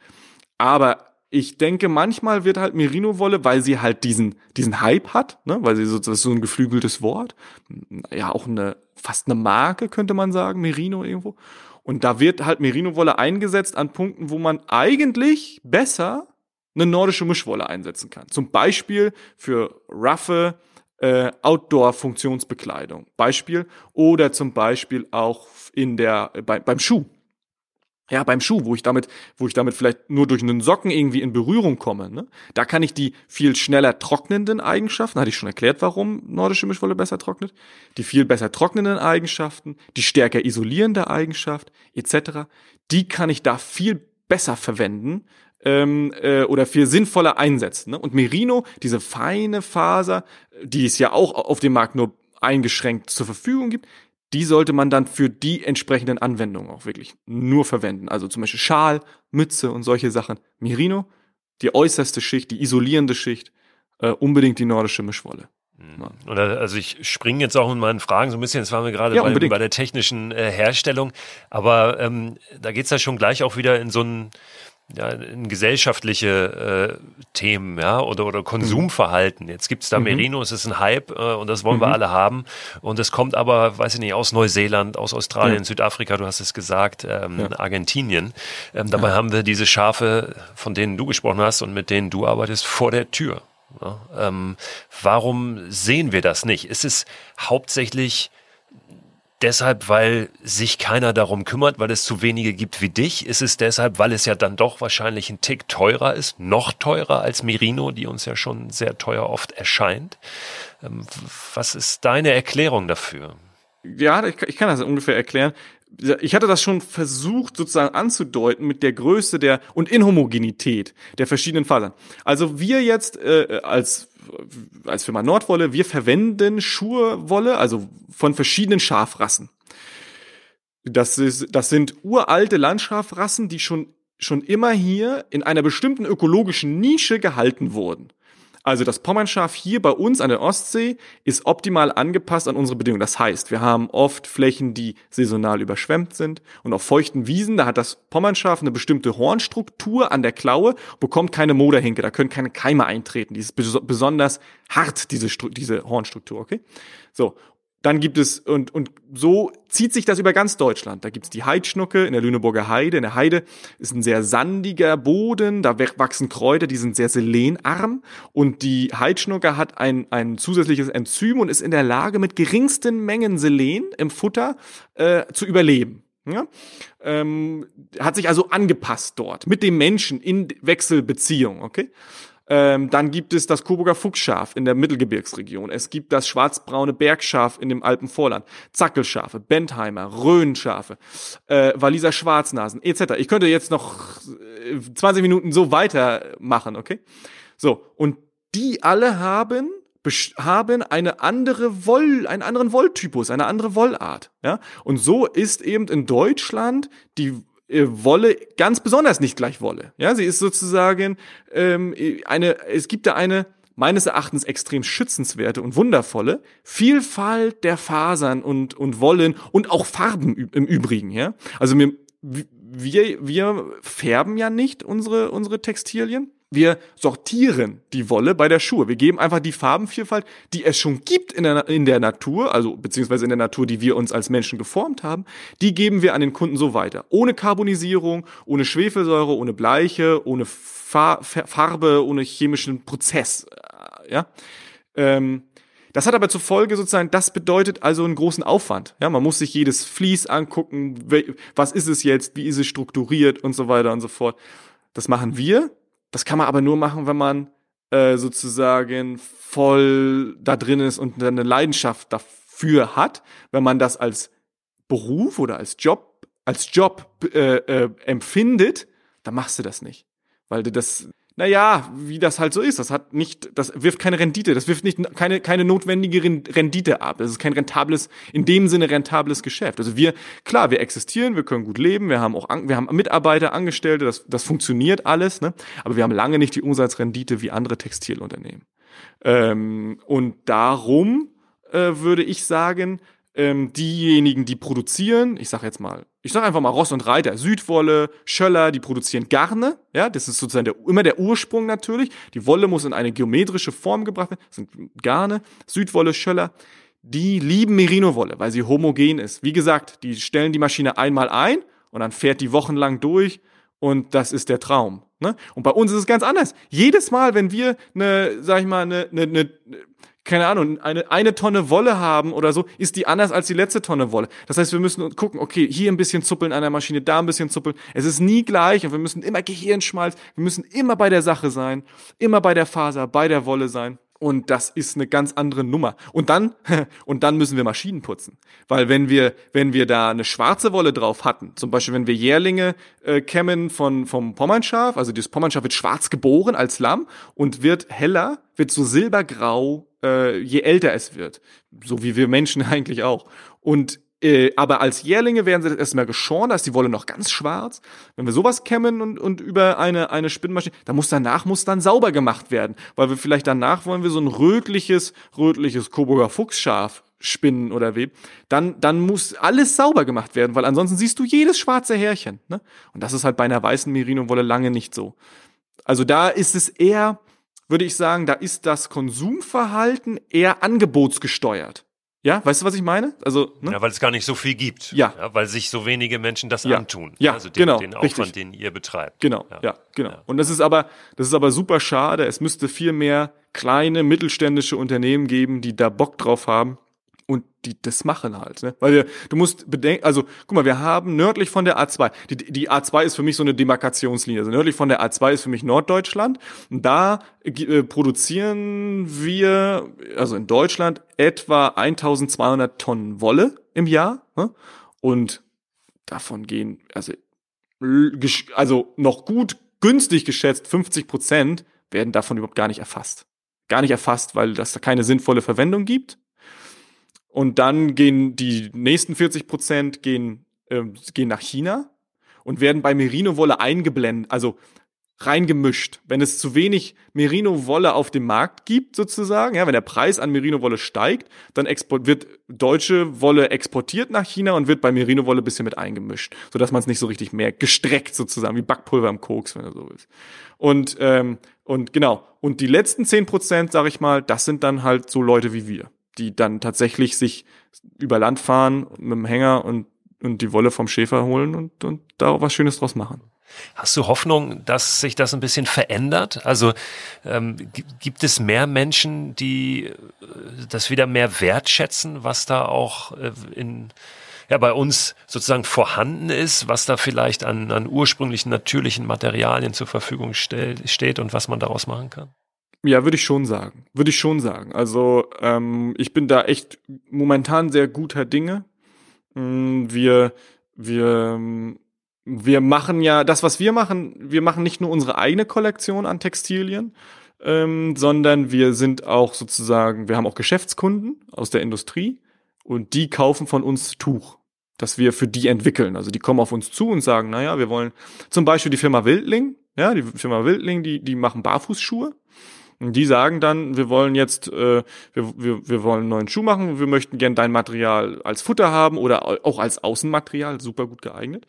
Aber ich denke, manchmal wird halt Merino-Wolle, weil sie halt diesen, diesen Hype hat, ne, weil sie so, das ist so ein geflügeltes Wort, ja, auch eine, fast eine Marke, könnte man sagen, Merino irgendwo. Und da wird halt Merino-Wolle eingesetzt an Punkten, wo man eigentlich besser eine nordische Mischwolle einsetzen kann. Zum Beispiel für roughe äh, Outdoor-Funktionsbekleidung. Beispiel. Oder zum Beispiel auch in der, bei, beim Schuh. Ja, beim Schuh, wo ich damit, wo ich damit vielleicht nur durch einen Socken irgendwie in Berührung komme, ne? Da kann ich die viel schneller trocknenden Eigenschaften, hatte ich schon erklärt, warum nordische Mischwolle besser trocknet, die viel besser trocknenden Eigenschaften, die stärker isolierende Eigenschaft, etc., die kann ich da viel besser verwenden, ähm, äh, oder viel sinnvoller einsetzen. Ne? Und Merino, diese feine Faser, die es ja auch auf dem Markt nur eingeschränkt zur Verfügung gibt, die sollte man dann für die entsprechenden Anwendungen auch wirklich nur verwenden. Also zum Beispiel Schal, Mütze und solche Sachen. Merino, die äußerste Schicht, die isolierende Schicht, äh, unbedingt die nordische Mischwolle. Mhm. Oder, also ich springe jetzt auch in meinen Fragen so ein bisschen, jetzt waren wir gerade ja, bei, bei, der technischen äh, Herstellung, aber ähm, da geht's ja schon gleich auch wieder in so ein ja, in gesellschaftliche äh, Themen, ja, oder, oder Konsumverhalten. Jetzt gibt's da mhm. Merino, es ist ein Hype äh, und das wollen mhm. wir alle haben. Und es kommt aber, weiß ich nicht, aus Neuseeland, aus Australien, ja. Südafrika, du hast es gesagt, ähm, ja. Argentinien. Ähm, dabei ja. haben wir diese Schafe, von denen du gesprochen hast und mit denen du arbeitest, vor der Tür. Ähm, warum sehen wir das nicht? Ist es hauptsächlich deshalb, weil sich keiner darum kümmert, weil es zu wenige gibt wie dich? Ist es deshalb, weil es ja dann doch wahrscheinlich ein Tick teurer ist, noch teurer als Merino, die uns ja schon sehr teuer oft erscheint? Ähm, was ist deine Erklärung dafür? Ja, ich, kann das ungefähr erklären. Ich hatte das schon versucht sozusagen anzudeuten mit der Größe der und Inhomogenität der verschiedenen Fasern. Also wir jetzt äh, als als Firma Nordwolle, wir verwenden Schurwolle, also von verschiedenen Schafrassen. Das, ist, das sind uralte Landschafrassen, die schon, schon immer hier in einer bestimmten ökologischen Nische gehalten wurden. Also das Pommernschaf hier bei uns an der Ostsee ist optimal angepasst an unsere Bedingungen. Das heißt, wir haben oft Flächen, die saisonal überschwemmt sind und auf feuchten Wiesen, da hat das Pommernschaf eine bestimmte Hornstruktur an der Klaue, bekommt keine Moderhinke, da können keine Keime eintreten. Die ist besonders hart, diese, diese Hornstruktur, okay? So. Dann gibt es, und, und so zieht sich das über ganz Deutschland. Da gibt's die Heidschnucke in der Lüneburger Heide. In der Heide ist ein sehr sandiger Boden, da wachsen Kräuter, die sind sehr selenarm. Und die Heidschnucke hat ein, ein zusätzliches Enzym und ist in der Lage, mit geringsten Mengen Selen im Futter äh, zu überleben. Ja? Ähm, hat sich also angepasst dort mit dem Menschen in Wechselbeziehung, okay? Ähm, dann gibt es das Coburger Fuchsschaf in der Mittelgebirgsregion. Es gibt das schwarzbraune Bergschaf in dem Alpenvorland. Zackelschafe, Bentheimer, Rhönschafe, äh, Waliser Schwarznasen etc. Ich könnte jetzt noch 20 äh, Minuten so weitermachen, okay? So, und die alle haben haben eine andere Woll, einen anderen Wolltypus, eine andere Wollart. Ja? Und so ist eben in Deutschland die Wolle ganz besonders nicht gleich Wolle. Ja, sie ist sozusagen ähm, eine, es gibt da eine meines Erachtens extrem schützenswerte und wundervolle Vielfalt der Fasern und, und Wollen und auch Farben im Übrigen. Ja, also wir, wir, wir färben ja nicht unsere, unsere Textilien wir sortieren die Wolle bei der Schuhe. Wir geben einfach die Farbenvielfalt, die es schon gibt in der, in der Natur, also beziehungsweise in der Natur, die wir uns als Menschen geformt haben, die geben wir an den Kunden so weiter. Ohne Carbonisierung, ohne Schwefelsäure, ohne Bleiche, ohne Farbe, ohne chemischen Prozess. Äh, ja. Ähm, das hat aber zur Folge sozusagen, das bedeutet also einen großen Aufwand. Ja, man muss sich jedes Vlies angucken, was ist es jetzt, wie ist es strukturiert und so weiter und so fort. Das machen wir das kann man aber nur machen, wenn man äh, sozusagen voll da drin ist und eine Leidenschaft dafür hat. Wenn man das als Beruf oder als Job, als Job äh, äh, empfindet, dann machst du das nicht. Weil du das, naja, wie das halt so ist. Das hat nicht, das wirft keine Rendite, das wirft nicht keine, keine notwendige Rendite ab. Das ist kein rentables, in dem Sinne rentables Geschäft. Also wir, klar, wir existieren, wir können gut leben, wir haben auch, wir haben Mitarbeiter, Angestellte, das, das funktioniert alles, ne? Aber wir haben lange nicht die Umsatzrendite wie andere Textilunternehmen. Ähm, und darum äh, würde ich sagen, ähm, diejenigen, die produzieren, ich sage jetzt mal, ich sage einfach mal Ross und Reiter, Südwolle, Schöller, die produzieren Garne, ja, das ist sozusagen der, immer der Ursprung natürlich. Die Wolle muss in eine geometrische Form gebracht werden, das sind Garne, Südwolle, Schöller. Die lieben Merino-Wolle, weil sie homogen ist. Wie gesagt, die stellen die Maschine einmal ein und dann fährt die wochenlang durch und das ist der Traum. Ne? Und bei uns ist es ganz anders. Jedes Mal, wenn wir eine, sag ich mal, eine, eine, eine keine Ahnung, eine, eine Tonne Wolle haben oder so, ist die anders als die letzte Tonne Wolle. Das heißt, wir müssen gucken, okay, hier ein bisschen zuppeln an der Maschine, da ein bisschen zuppeln. Es ist nie gleich und wir müssen immer Gehirnschmalz, wir müssen immer bei der Sache sein, immer bei der Faser, bei der Wolle sein. Und das ist eine ganz andere Nummer. Und dann, und dann müssen wir Maschinen putzen. Weil wenn wir, wenn wir da eine schwarze Wolle drauf hatten, zum Beispiel wenn wir Jährlinge äh, kämmen von, vom Pommernschaf, also das Pommernschaf wird schwarz geboren als Lamm und wird heller, wird so silbergrau äh, je älter es wird. So wie wir Menschen eigentlich auch. Und äh, aber als Jährlinge werden sie erstmal geschoren, da ist die Wolle noch ganz schwarz. Wenn wir sowas kämmen und, und über eine, eine Spinnmaschine, dann muss danach muss dann sauber gemacht werden, weil wir vielleicht danach wollen wir so ein rötliches, rötliches Coburger Fuchsschaf spinnen oder weben, dann, dann muss alles sauber gemacht werden, weil ansonsten siehst du jedes schwarze Härchen. Ne? Und das ist halt bei einer weißen Merino-Wolle lange nicht so. Also da ist es eher, würde ich sagen, da ist das Konsumverhalten eher angebotsgesteuert. Ja, weißt du, was ich meine? Also, ne? Ja, weil es gar nicht so viel gibt. Ja. ja weil sich so wenige Menschen das ja. antun. Ja, also den, genau. den Aufwand, richtig. den ihr betreibt. Genau, ja, ja genau. Und das ist aber, das ist aber super schade. Es müsste viel mehr kleine, mittelständische Unternehmen geben, die da Bock drauf haben und die das machen halt. Ne? Weil wir, du musst bedenken, also guck mal, wir haben nördlich von der A2, die, die A2 ist für mich so eine Demarkationslinie. Also nördlich von der A2 ist für mich Norddeutschland. Und da äh, produzieren wir, also in Deutschland, etwa 1200 Tonnen Wolle im Jahr. Ne? Und davon gehen, also, also noch gut günstig geschätzt, 50 Prozent werden davon überhaupt gar nicht erfasst. Gar nicht erfasst, weil das da keine sinnvolle Verwendung gibt und dann gehen die nächsten 40 Prozent gehen, äh, gehen nach China und werden bei Merino-Wolle eingeblendet, also reingemischt. Wenn es zu wenig Merino-Wolle auf dem Markt gibt, sozusagen, ja, wenn der Preis an Merino-Wolle steigt, dann wird deutsche Wolle exportiert nach China und wird bei Merino-Wolle bisschen mit eingemischt, sodass man es nicht so richtig mehr gestreckt sozusagen, wie Backpulver im Koks, wenn er so ist. Und, ähm, und genau, und die letzten 10 Prozent, sag ich mal, das sind dann halt so Leute wie wir die dann tatsächlich sich über Land fahren mit dem Hänger und, und die Wolle vom Schäfer holen und, und da was Schönes draus machen. Hast du Hoffnung, dass sich das ein bisschen verändert? Also ähm, gibt es mehr Menschen, die äh, das wieder mehr wertschätzen, was da auch äh, in ja bei uns sozusagen vorhanden ist, was da vielleicht an, an ursprünglichen natürlichen Materialien zur Verfügung stell, steht und was man daraus machen kann? Ja, würde ich schon sagen. Würde ich schon sagen. Also ähm, ich bin da echt momentan sehr guter Dinge. Mm, wir, wir, wir machen ja das, was wir machen. Wir machen nicht nur unsere eigene Kollektion an Textilien, ähm, sondern wir sind auch sozusagen, wir haben auch Geschäftskunden aus der Industrie und die kaufen von uns Tuch, das wir für die entwickeln. Also die kommen auf uns zu und sagen, naja, wir wollen zum Beispiel die Firma Wildling, ja, die Firma Wildling, die, die machen Barfußschuhe und die sagen dann, wir wollen jetzt, äh, wir, wir, wir wollen einen neuen Schuh machen, wir möchten gern dein Material als Futter haben oder auch als Außenmaterial, super gut geeignet.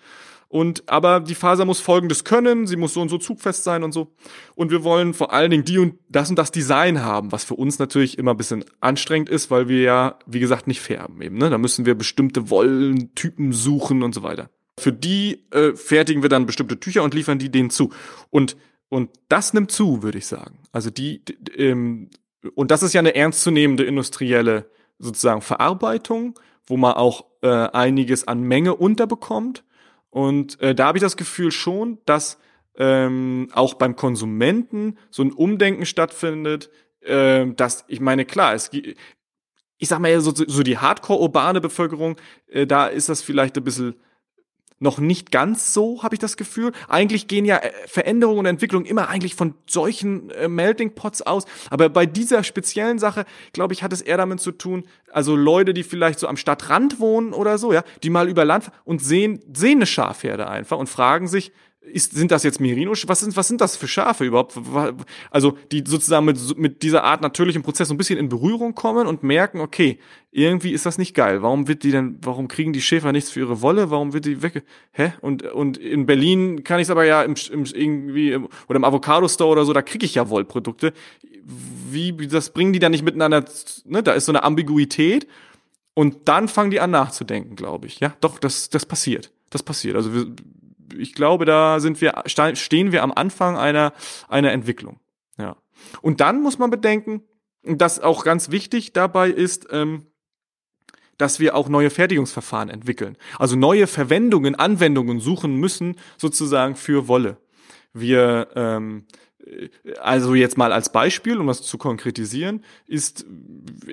Und aber die Faser muss folgendes können, sie muss so und so zugfest sein und so. Und wir wollen vor allen Dingen die und das und das Design haben, was für uns natürlich immer ein bisschen anstrengend ist, weil wir ja, wie gesagt, nicht färben eben. Ne? Da müssen wir bestimmte Wollentypen suchen und so weiter. Für die äh, fertigen wir dann bestimmte Tücher und liefern die denen zu. Und und das nimmt zu, würde ich sagen. Also die, die ähm, und das ist ja eine ernstzunehmende industrielle sozusagen Verarbeitung, wo man auch äh, einiges an Menge unterbekommt. Und äh, da habe ich das Gefühl schon, dass ähm, auch beim Konsumenten so ein Umdenken stattfindet, äh, dass ich meine, klar, es ich sag mal so, so die hardcore-urbane Bevölkerung, äh, da ist das vielleicht ein bisschen noch nicht ganz so, habe ich das Gefühl. Eigentlich gehen ja äh, Veränderungen und Entwicklungen immer eigentlich von solchen äh, Melting Pots aus. Aber bei dieser speziellen Sache, glaube ich, hat es eher damit zu tun, also Leute, die vielleicht so am Stadtrand wohnen oder so, ja, die mal über Land und sehen, sehen eine Schafherde einfach und fragen sich, ist, sind das jetzt Merino? Was sind, was sind das für Schafe überhaupt? Also, die sozusagen mit, mit dieser Art natürlichen Prozess so ein bisschen in Berührung kommen und merken, okay, irgendwie ist das nicht geil. Warum wird die denn, warum kriegen die Schäfer nichts für ihre Wolle? Warum wird die weg? Hä? Und, und in Berlin kann ich es aber ja im, im, irgendwie, im, oder im Avocado-Store oder so, da kriege ich ja Wollprodukte. Wie, das bringen die dann nicht miteinander, ne? Da ist so eine Ambiguität. Und dann fangen die an nachzudenken, glaube ich. Ja, doch, das, das passiert. Das passiert. Also wir, ich glaube, da sind wir, stehen wir am Anfang einer, einer Entwicklung. Ja. Und dann muss man bedenken, dass auch ganz wichtig dabei ist, ähm, dass wir auch neue Fertigungsverfahren entwickeln. Also neue Verwendungen, Anwendungen suchen müssen, sozusagen für Wolle. Wir ähm, also jetzt mal als Beispiel, um das zu konkretisieren, ist,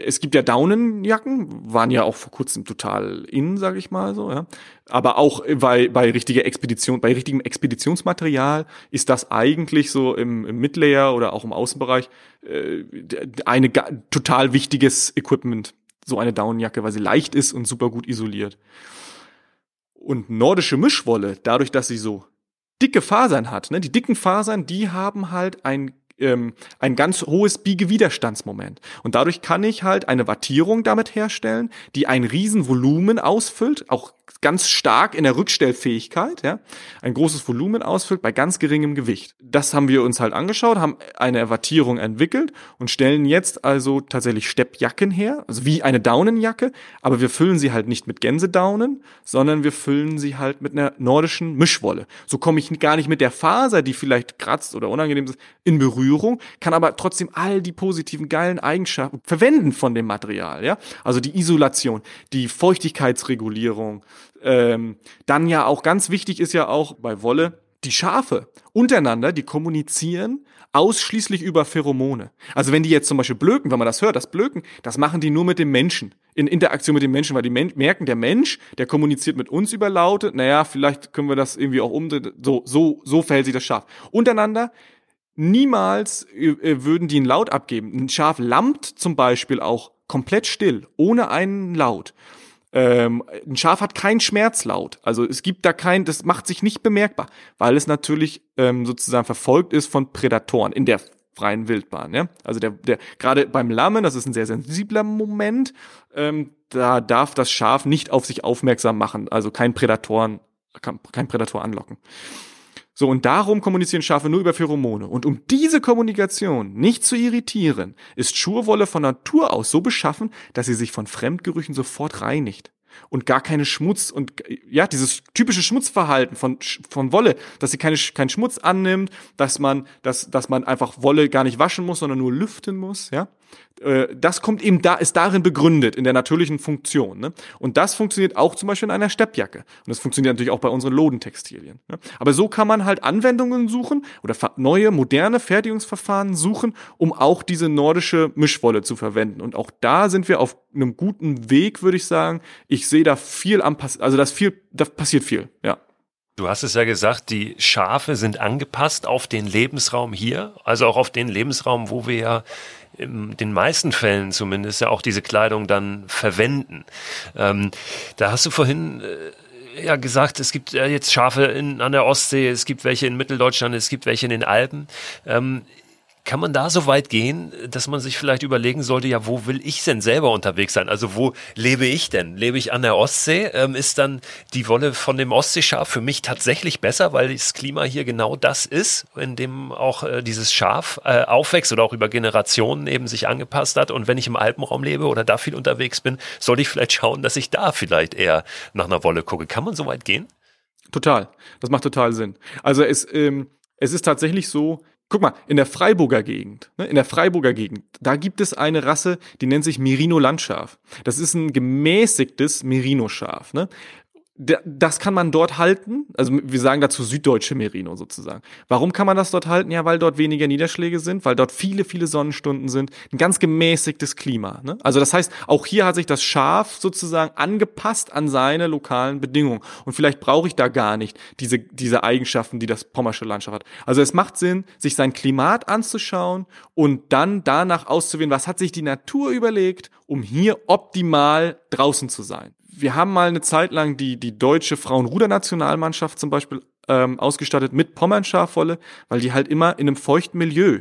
es gibt ja Daunenjacken, waren ja auch vor kurzem total in, sage ich mal so, ja. Aber auch bei, bei richtiger Expedition, bei richtigem Expeditionsmaterial ist das eigentlich so im, im Midlayer oder auch im Außenbereich äh, eine total wichtiges Equipment, so eine Daunenjacke, weil sie leicht ist und super gut isoliert. Und nordische Mischwolle, dadurch, dass sie so dicke Fasern hat, ne, die dicken Fasern, die haben halt ein ähm, ein ganz hohes Biegewiderstandsmoment. Und dadurch kann ich halt eine Wattierung damit herstellen, die ein Riesenvolumen ausfüllt, auch ganz stark in der Rückstellfähigkeit, ja, ein großes Volumen ausfüllt bei ganz geringem Gewicht. Das haben wir uns halt angeschaut, haben eine Wattierung entwickelt und stellen jetzt also tatsächlich Steppjacken her, also wie eine Daunenjacke, aber wir füllen sie halt nicht mit Gänsedaunen, sondern wir füllen sie halt mit einer nordischen Mischwolle. So komme ich gar nicht mit der Faser, die vielleicht kratzt oder unangenehm ist, in Berührung, kann aber trotzdem all die positiven geilen Eigenschaften verwenden von dem Material, ja? Also die Isolation, die Feuchtigkeitsregulierung, ähm, dann ja auch ganz wichtig ist ja auch bei Wolle, die Schafe untereinander, die kommunizieren ausschließlich über Pheromone. Also wenn die jetzt zum Beispiel blöken, wenn man das hört, das Blöken, das machen die nur mit dem Menschen, in Interaktion mit dem Menschen, weil die Men merken, der Mensch, der kommuniziert mit uns über Laute, naja, vielleicht können wir das irgendwie auch umdrehen, so, so, so verhält sich das Schaf. Untereinander, niemals äh, würden die einen Laut abgeben. Ein Schaf lammt zum Beispiel auch komplett still, ohne einen Laut. Ähm, ein Schaf hat keinen Schmerzlaut. Also es gibt da kein, das macht sich nicht bemerkbar, weil es natürlich ähm, sozusagen verfolgt ist von Prädatoren in der freien Wildbahn. Ja? Also der, der gerade beim Lammen, das ist ein sehr sensibler Moment, ähm, da darf das Schaf nicht auf sich aufmerksam machen, also kein Prädatoren, kein Prädator anlocken. So, und darum kommunizieren Schafe nur über Pheromone. Und um diese Kommunikation nicht zu irritieren, ist Schurwolle von Natur aus so beschaffen, dass sie sich von Fremdgerüchen sofort reinigt. Und gar keine Schmutz und ja, dieses typische Schmutzverhalten von, von Wolle, dass sie keine, keinen Schmutz annimmt, dass man, dass, dass man einfach Wolle gar nicht waschen muss, sondern nur lüften muss, ja. Äh, das kommt eben da, ist darin begründet, in der natürlichen Funktion. Ne? Und das funktioniert auch zum Beispiel in einer Steppjacke. Und das funktioniert natürlich auch bei unseren Lodentextilien. Ne? Aber so kann man halt Anwendungen suchen oder neue, moderne Fertigungsverfahren suchen, um auch diese nordische Mischwolle zu verwenden. Und auch da sind wir auf einem guten Weg, würde ich sagen. Ich sehe da viel am also das viel, da passiert viel, ja. Du hast es ja gesagt, die Schafe sind angepasst auf den Lebensraum hier, also auch auf den Lebensraum, wo wir ja in den meisten Fällen zumindest ja auch diese Kleidung dann verwenden. Ähm, da hast du vorhin äh, ja gesagt, es gibt ja jetzt Schafe in, an der Ostsee, es gibt welche in Mitteldeutschland, es gibt welche in den Alpen. Ähm, kann man da so weit gehen, dass man sich vielleicht überlegen sollte, ja, wo will ich denn selber unterwegs sein? Also wo lebe ich denn? Lebe ich an der Ostsee? Ähm, ist dann die Wolle von dem Ostseeschaf für mich tatsächlich besser, weil das Klima hier genau das ist, in dem auch äh, dieses Schaf äh, aufwächst oder auch über Generationen eben sich angepasst hat? Und wenn ich im Alpenraum lebe oder da viel unterwegs bin, sollte ich vielleicht schauen, dass ich da vielleicht eher nach einer Wolle gucke. Kann man so weit gehen? Total. Das macht total Sinn. Also es, ähm, es ist tatsächlich so, Guck mal, in der Freiburger Gegend, ne, in der Freiburger Gegend, da gibt es eine Rasse, die nennt sich Merino Landschaf. Das ist ein gemäßigtes Merino-Schaf. Ne? Das kann man dort halten. Also wir sagen dazu süddeutsche Merino sozusagen. Warum kann man das dort halten? Ja, weil dort weniger Niederschläge sind, weil dort viele, viele Sonnenstunden sind. Ein ganz gemäßigtes Klima. Ne? Also das heißt, auch hier hat sich das Schaf sozusagen angepasst an seine lokalen Bedingungen. Und vielleicht brauche ich da gar nicht diese, diese Eigenschaften, die das Pommersche Landschaft hat. Also es macht Sinn, sich sein Klimat anzuschauen und dann danach auszuwählen, was hat sich die Natur überlegt, um hier optimal draußen zu sein. Wir haben mal eine Zeit lang die, die deutsche Frauenrudernationalmannschaft zum Beispiel ähm, ausgestattet mit Pommernschafwolle, weil die halt immer in einem feuchten Milieu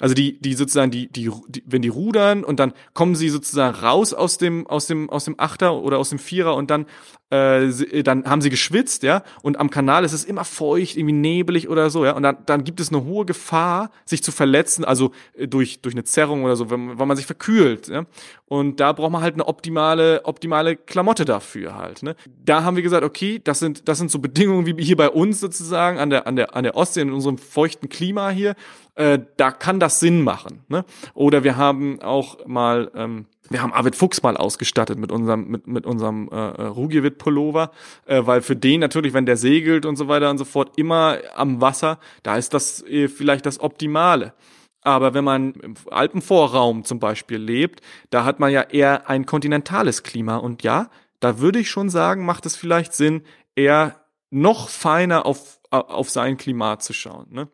also die, die sozusagen, die, die, die, wenn die rudern und dann kommen sie sozusagen raus aus dem, aus dem, aus dem Achter oder aus dem Vierer und dann, äh, dann haben sie geschwitzt, ja, und am Kanal ist es immer feucht, irgendwie nebelig oder so, ja, und dann, dann gibt es eine hohe Gefahr, sich zu verletzen, also äh, durch, durch eine Zerrung oder so, wenn, wenn man sich verkühlt, ja. Und da braucht man halt eine optimale, optimale Klamotte dafür halt, ne. Da haben wir gesagt, okay, das sind, das sind so Bedingungen wie hier bei uns sozusagen an der, an der, an der Ostsee in unserem feuchten Klima hier äh, da kann das Sinn machen. Ne? Oder wir haben auch mal, ähm, wir haben Arvid Fuchs mal ausgestattet mit unserem mit mit unserem äh, äh Rugiewit Pullover, äh, weil für den natürlich, wenn der segelt und so weiter und so fort, immer am Wasser, da ist das äh, vielleicht das Optimale. Aber wenn man im Alpenvorraum zum Beispiel lebt, da hat man ja eher ein kontinentales Klima. Und ja, da würde ich schon sagen, macht es vielleicht Sinn, eher noch feiner auf, auf sein Klima zu schauen. Ne?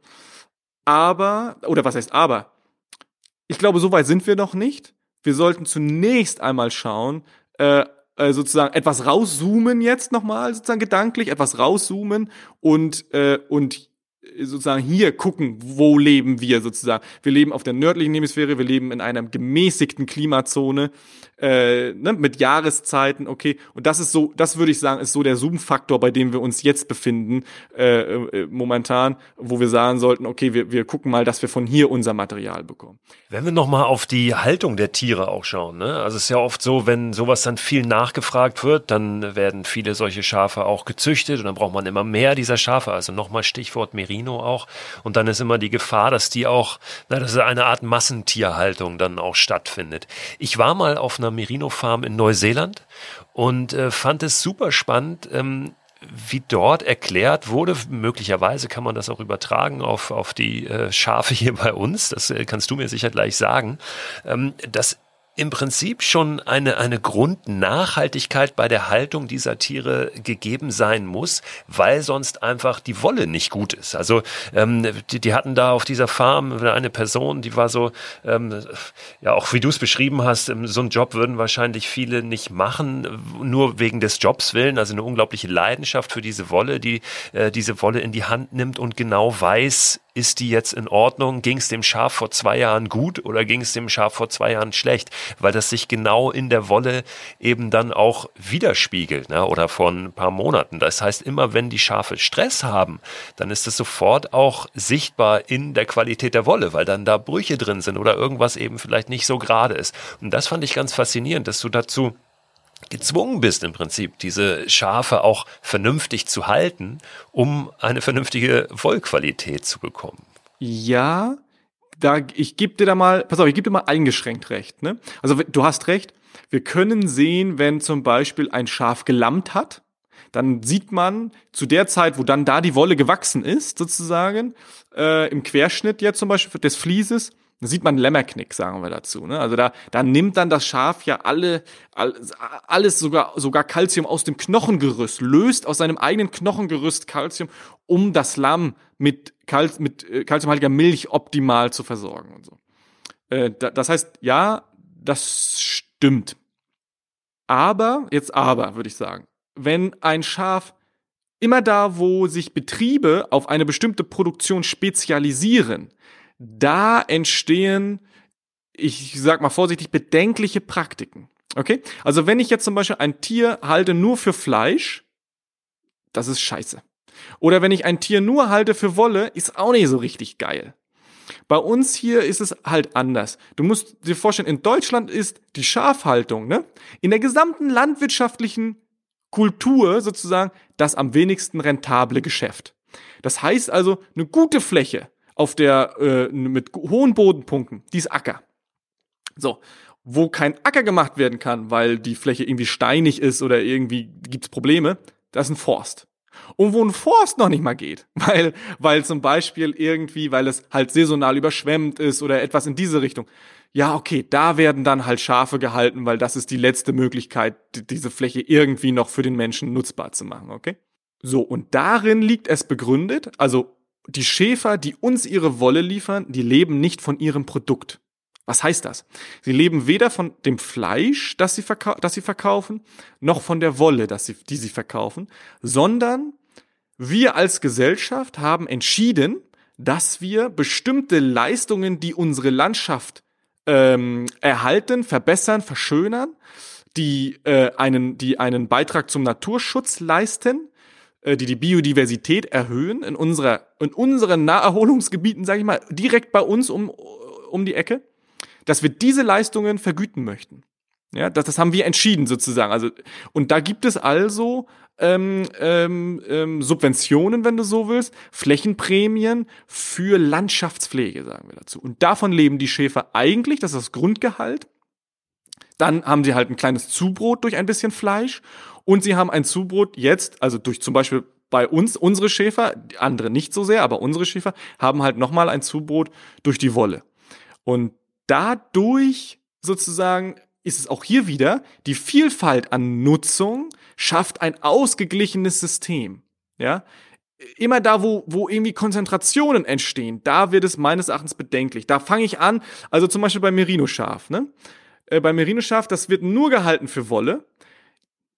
Aber, oder was heißt aber? Ich glaube, so weit sind wir noch nicht. Wir sollten zunächst einmal schauen, äh, äh, sozusagen etwas rauszoomen jetzt nochmal, sozusagen gedanklich, etwas rauszoomen und, äh, und sozusagen hier gucken, wo leben wir sozusagen. Wir leben auf der nördlichen Hemisphäre, wir leben in einer gemäßigten Klimazone äh, ne, mit Jahreszeiten, okay. Und das ist so, das würde ich sagen, ist so der Zoom-Faktor, bei dem wir uns jetzt befinden, äh, äh, momentan, wo wir sagen sollten, okay, wir, wir gucken mal, dass wir von hier unser Material bekommen. Wenn wir nochmal auf die Haltung der Tiere auch schauen, ne? Also es ist ja oft so, wenn sowas dann viel nachgefragt wird, dann werden viele solche Schafe auch gezüchtet und dann braucht man immer mehr dieser Schafe. Also nochmal Stichwort Merino auch. Und dann ist immer die Gefahr, dass die auch, na, dass eine Art Massentierhaltung dann auch stattfindet. Ich war mal auf einer Merino-Farm in Neuseeland und äh, fand es super spannend, ähm, wie dort erklärt wurde, möglicherweise kann man das auch übertragen auf, auf die äh, Schafe hier bei uns, das äh, kannst du mir sicher gleich sagen, ähm, dass im Prinzip schon eine, eine Grundnachhaltigkeit bei der Haltung dieser Tiere gegeben sein muss, weil sonst einfach die Wolle nicht gut ist. Also ähm, die, die hatten da auf dieser Farm eine Person, die war so, ähm, ja auch wie du es beschrieben hast, ähm, so einen Job würden wahrscheinlich viele nicht machen, nur wegen des Jobs willen. Also eine unglaubliche Leidenschaft für diese Wolle, die äh, diese Wolle in die Hand nimmt und genau weiß, ist die jetzt in Ordnung? Ging es dem Schaf vor zwei Jahren gut oder ging es dem Schaf vor zwei Jahren schlecht? Weil das sich genau in der Wolle eben dann auch widerspiegelt, ne? oder vor ein paar Monaten. Das heißt, immer wenn die Schafe Stress haben, dann ist es sofort auch sichtbar in der Qualität der Wolle, weil dann da Brüche drin sind oder irgendwas eben vielleicht nicht so gerade ist. Und das fand ich ganz faszinierend, dass du dazu gezwungen bist im Prinzip, diese Schafe auch vernünftig zu halten, um eine vernünftige Wollqualität zu bekommen. Ja, da ich gebe dir da mal, pass auf, ich gebe dir mal eingeschränkt recht. Ne? Also du hast recht. Wir können sehen, wenn zum Beispiel ein Schaf gelammt hat, dann sieht man zu der Zeit, wo dann da die Wolle gewachsen ist, sozusagen, äh, im Querschnitt jetzt zum Beispiel des Flieses, da sieht man Lämmerknick, sagen wir dazu. Ne? Also da, da nimmt dann das Schaf ja alle, alles, sogar, sogar Calcium aus dem Knochengerüst, löst aus seinem eigenen Knochengerüst Calcium, um das Lamm mit, Cal mit äh, calciumhaltiger Milch optimal zu versorgen und so. Äh, das heißt, ja, das stimmt. Aber, jetzt aber, würde ich sagen, wenn ein Schaf immer da, wo sich Betriebe auf eine bestimmte Produktion spezialisieren, da entstehen, ich sag mal vorsichtig, bedenkliche Praktiken. Okay? Also wenn ich jetzt zum Beispiel ein Tier halte nur für Fleisch, das ist scheiße. Oder wenn ich ein Tier nur halte für Wolle, ist auch nicht so richtig geil. Bei uns hier ist es halt anders. Du musst dir vorstellen, in Deutschland ist die Schafhaltung, ne? In der gesamten landwirtschaftlichen Kultur sozusagen das am wenigsten rentable Geschäft. Das heißt also, eine gute Fläche auf der äh, mit hohen Bodenpunkten, die ist Acker. So, wo kein Acker gemacht werden kann, weil die Fläche irgendwie steinig ist oder irgendwie gibt's Probleme, Das ist ein Forst. Und wo ein Forst noch nicht mal geht, weil, weil zum Beispiel irgendwie, weil es halt saisonal überschwemmt ist oder etwas in diese Richtung. Ja, okay, da werden dann halt Schafe gehalten, weil das ist die letzte Möglichkeit, diese Fläche irgendwie noch für den Menschen nutzbar zu machen, okay? So, und darin liegt es begründet, also die Schäfer, die uns ihre Wolle liefern, die leben nicht von ihrem Produkt. Was heißt das? Sie leben weder von dem Fleisch, das sie, das sie verkaufen, noch von der Wolle, das sie, die sie verkaufen, sondern wir als Gesellschaft haben entschieden, dass wir bestimmte Leistungen, die unsere Landschaft ähm, erhalten, verbessern, verschönern, die, äh, einen, die einen Beitrag zum Naturschutz leisten, die die Biodiversität erhöhen in, unserer, in unseren Naherholungsgebieten, sage ich mal, direkt bei uns um, um die Ecke, dass wir diese Leistungen vergüten möchten. Ja, das, das haben wir entschieden sozusagen. Also und da gibt es also ähm, ähm, ähm, Subventionen, wenn du so willst, Flächenprämien für Landschaftspflege, sagen wir dazu. Und davon leben die Schäfer eigentlich, das ist das Grundgehalt. Dann haben sie halt ein kleines Zubrot durch ein bisschen Fleisch und sie haben ein Zubrot jetzt, also durch zum Beispiel bei uns, unsere Schäfer, andere nicht so sehr, aber unsere Schäfer haben halt nochmal ein Zubrot durch die Wolle. Und dadurch sozusagen ist es auch hier wieder, die Vielfalt an Nutzung schafft ein ausgeglichenes System. Ja, immer da, wo, wo irgendwie Konzentrationen entstehen, da wird es meines Erachtens bedenklich. Da fange ich an, also zum Beispiel bei Merino-Schaf, ne? Äh, bei Merino-Schaf, das wird nur gehalten für Wolle.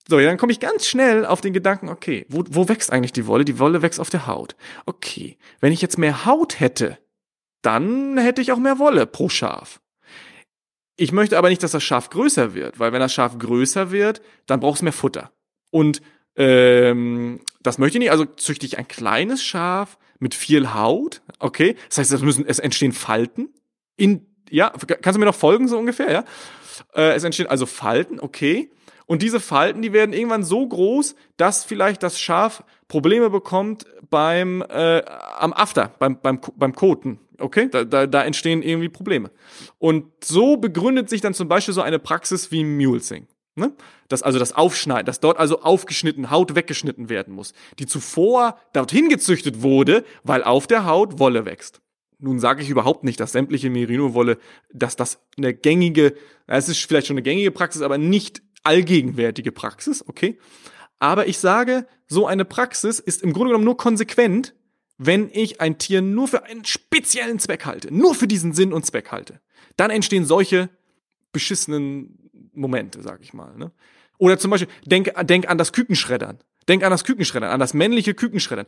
So, ja, dann komme ich ganz schnell auf den Gedanken, okay, wo, wo wächst eigentlich die Wolle? Die Wolle wächst auf der Haut. Okay, wenn ich jetzt mehr Haut hätte, dann hätte ich auch mehr Wolle pro Schaf. Ich möchte aber nicht, dass das Schaf größer wird, weil wenn das Schaf größer wird, dann braucht es mehr Futter. Und ähm, das möchte ich nicht. Also züchte ich ein kleines Schaf mit viel Haut. Okay, das heißt, es müssen, es entstehen Falten. In ja, kannst du mir noch folgen so ungefähr? Ja, äh, es entstehen also Falten. Okay. Und diese Falten, die werden irgendwann so groß, dass vielleicht das Schaf Probleme bekommt beim äh, am After, beim beim beim Koten. Okay, da, da, da entstehen irgendwie Probleme. Und so begründet sich dann zum Beispiel so eine Praxis wie Mulesing. Ne? Das also das Aufschneiden, dass dort also aufgeschnitten, Haut weggeschnitten werden muss, die zuvor dorthin gezüchtet wurde, weil auf der Haut Wolle wächst. Nun sage ich überhaupt nicht, dass sämtliche Merino-Wolle, dass das eine gängige, es ist vielleicht schon eine gängige Praxis, aber nicht allgegenwärtige Praxis, okay? Aber ich sage, so eine Praxis ist im Grunde genommen nur konsequent, wenn ich ein Tier nur für einen speziellen Zweck halte, nur für diesen Sinn und Zweck halte. Dann entstehen solche beschissenen Momente, sag ich mal. Ne? Oder zum Beispiel, denk, denk an das Kükenschreddern. Denk an das Kükenschreddern, an das männliche Kükenschreddern.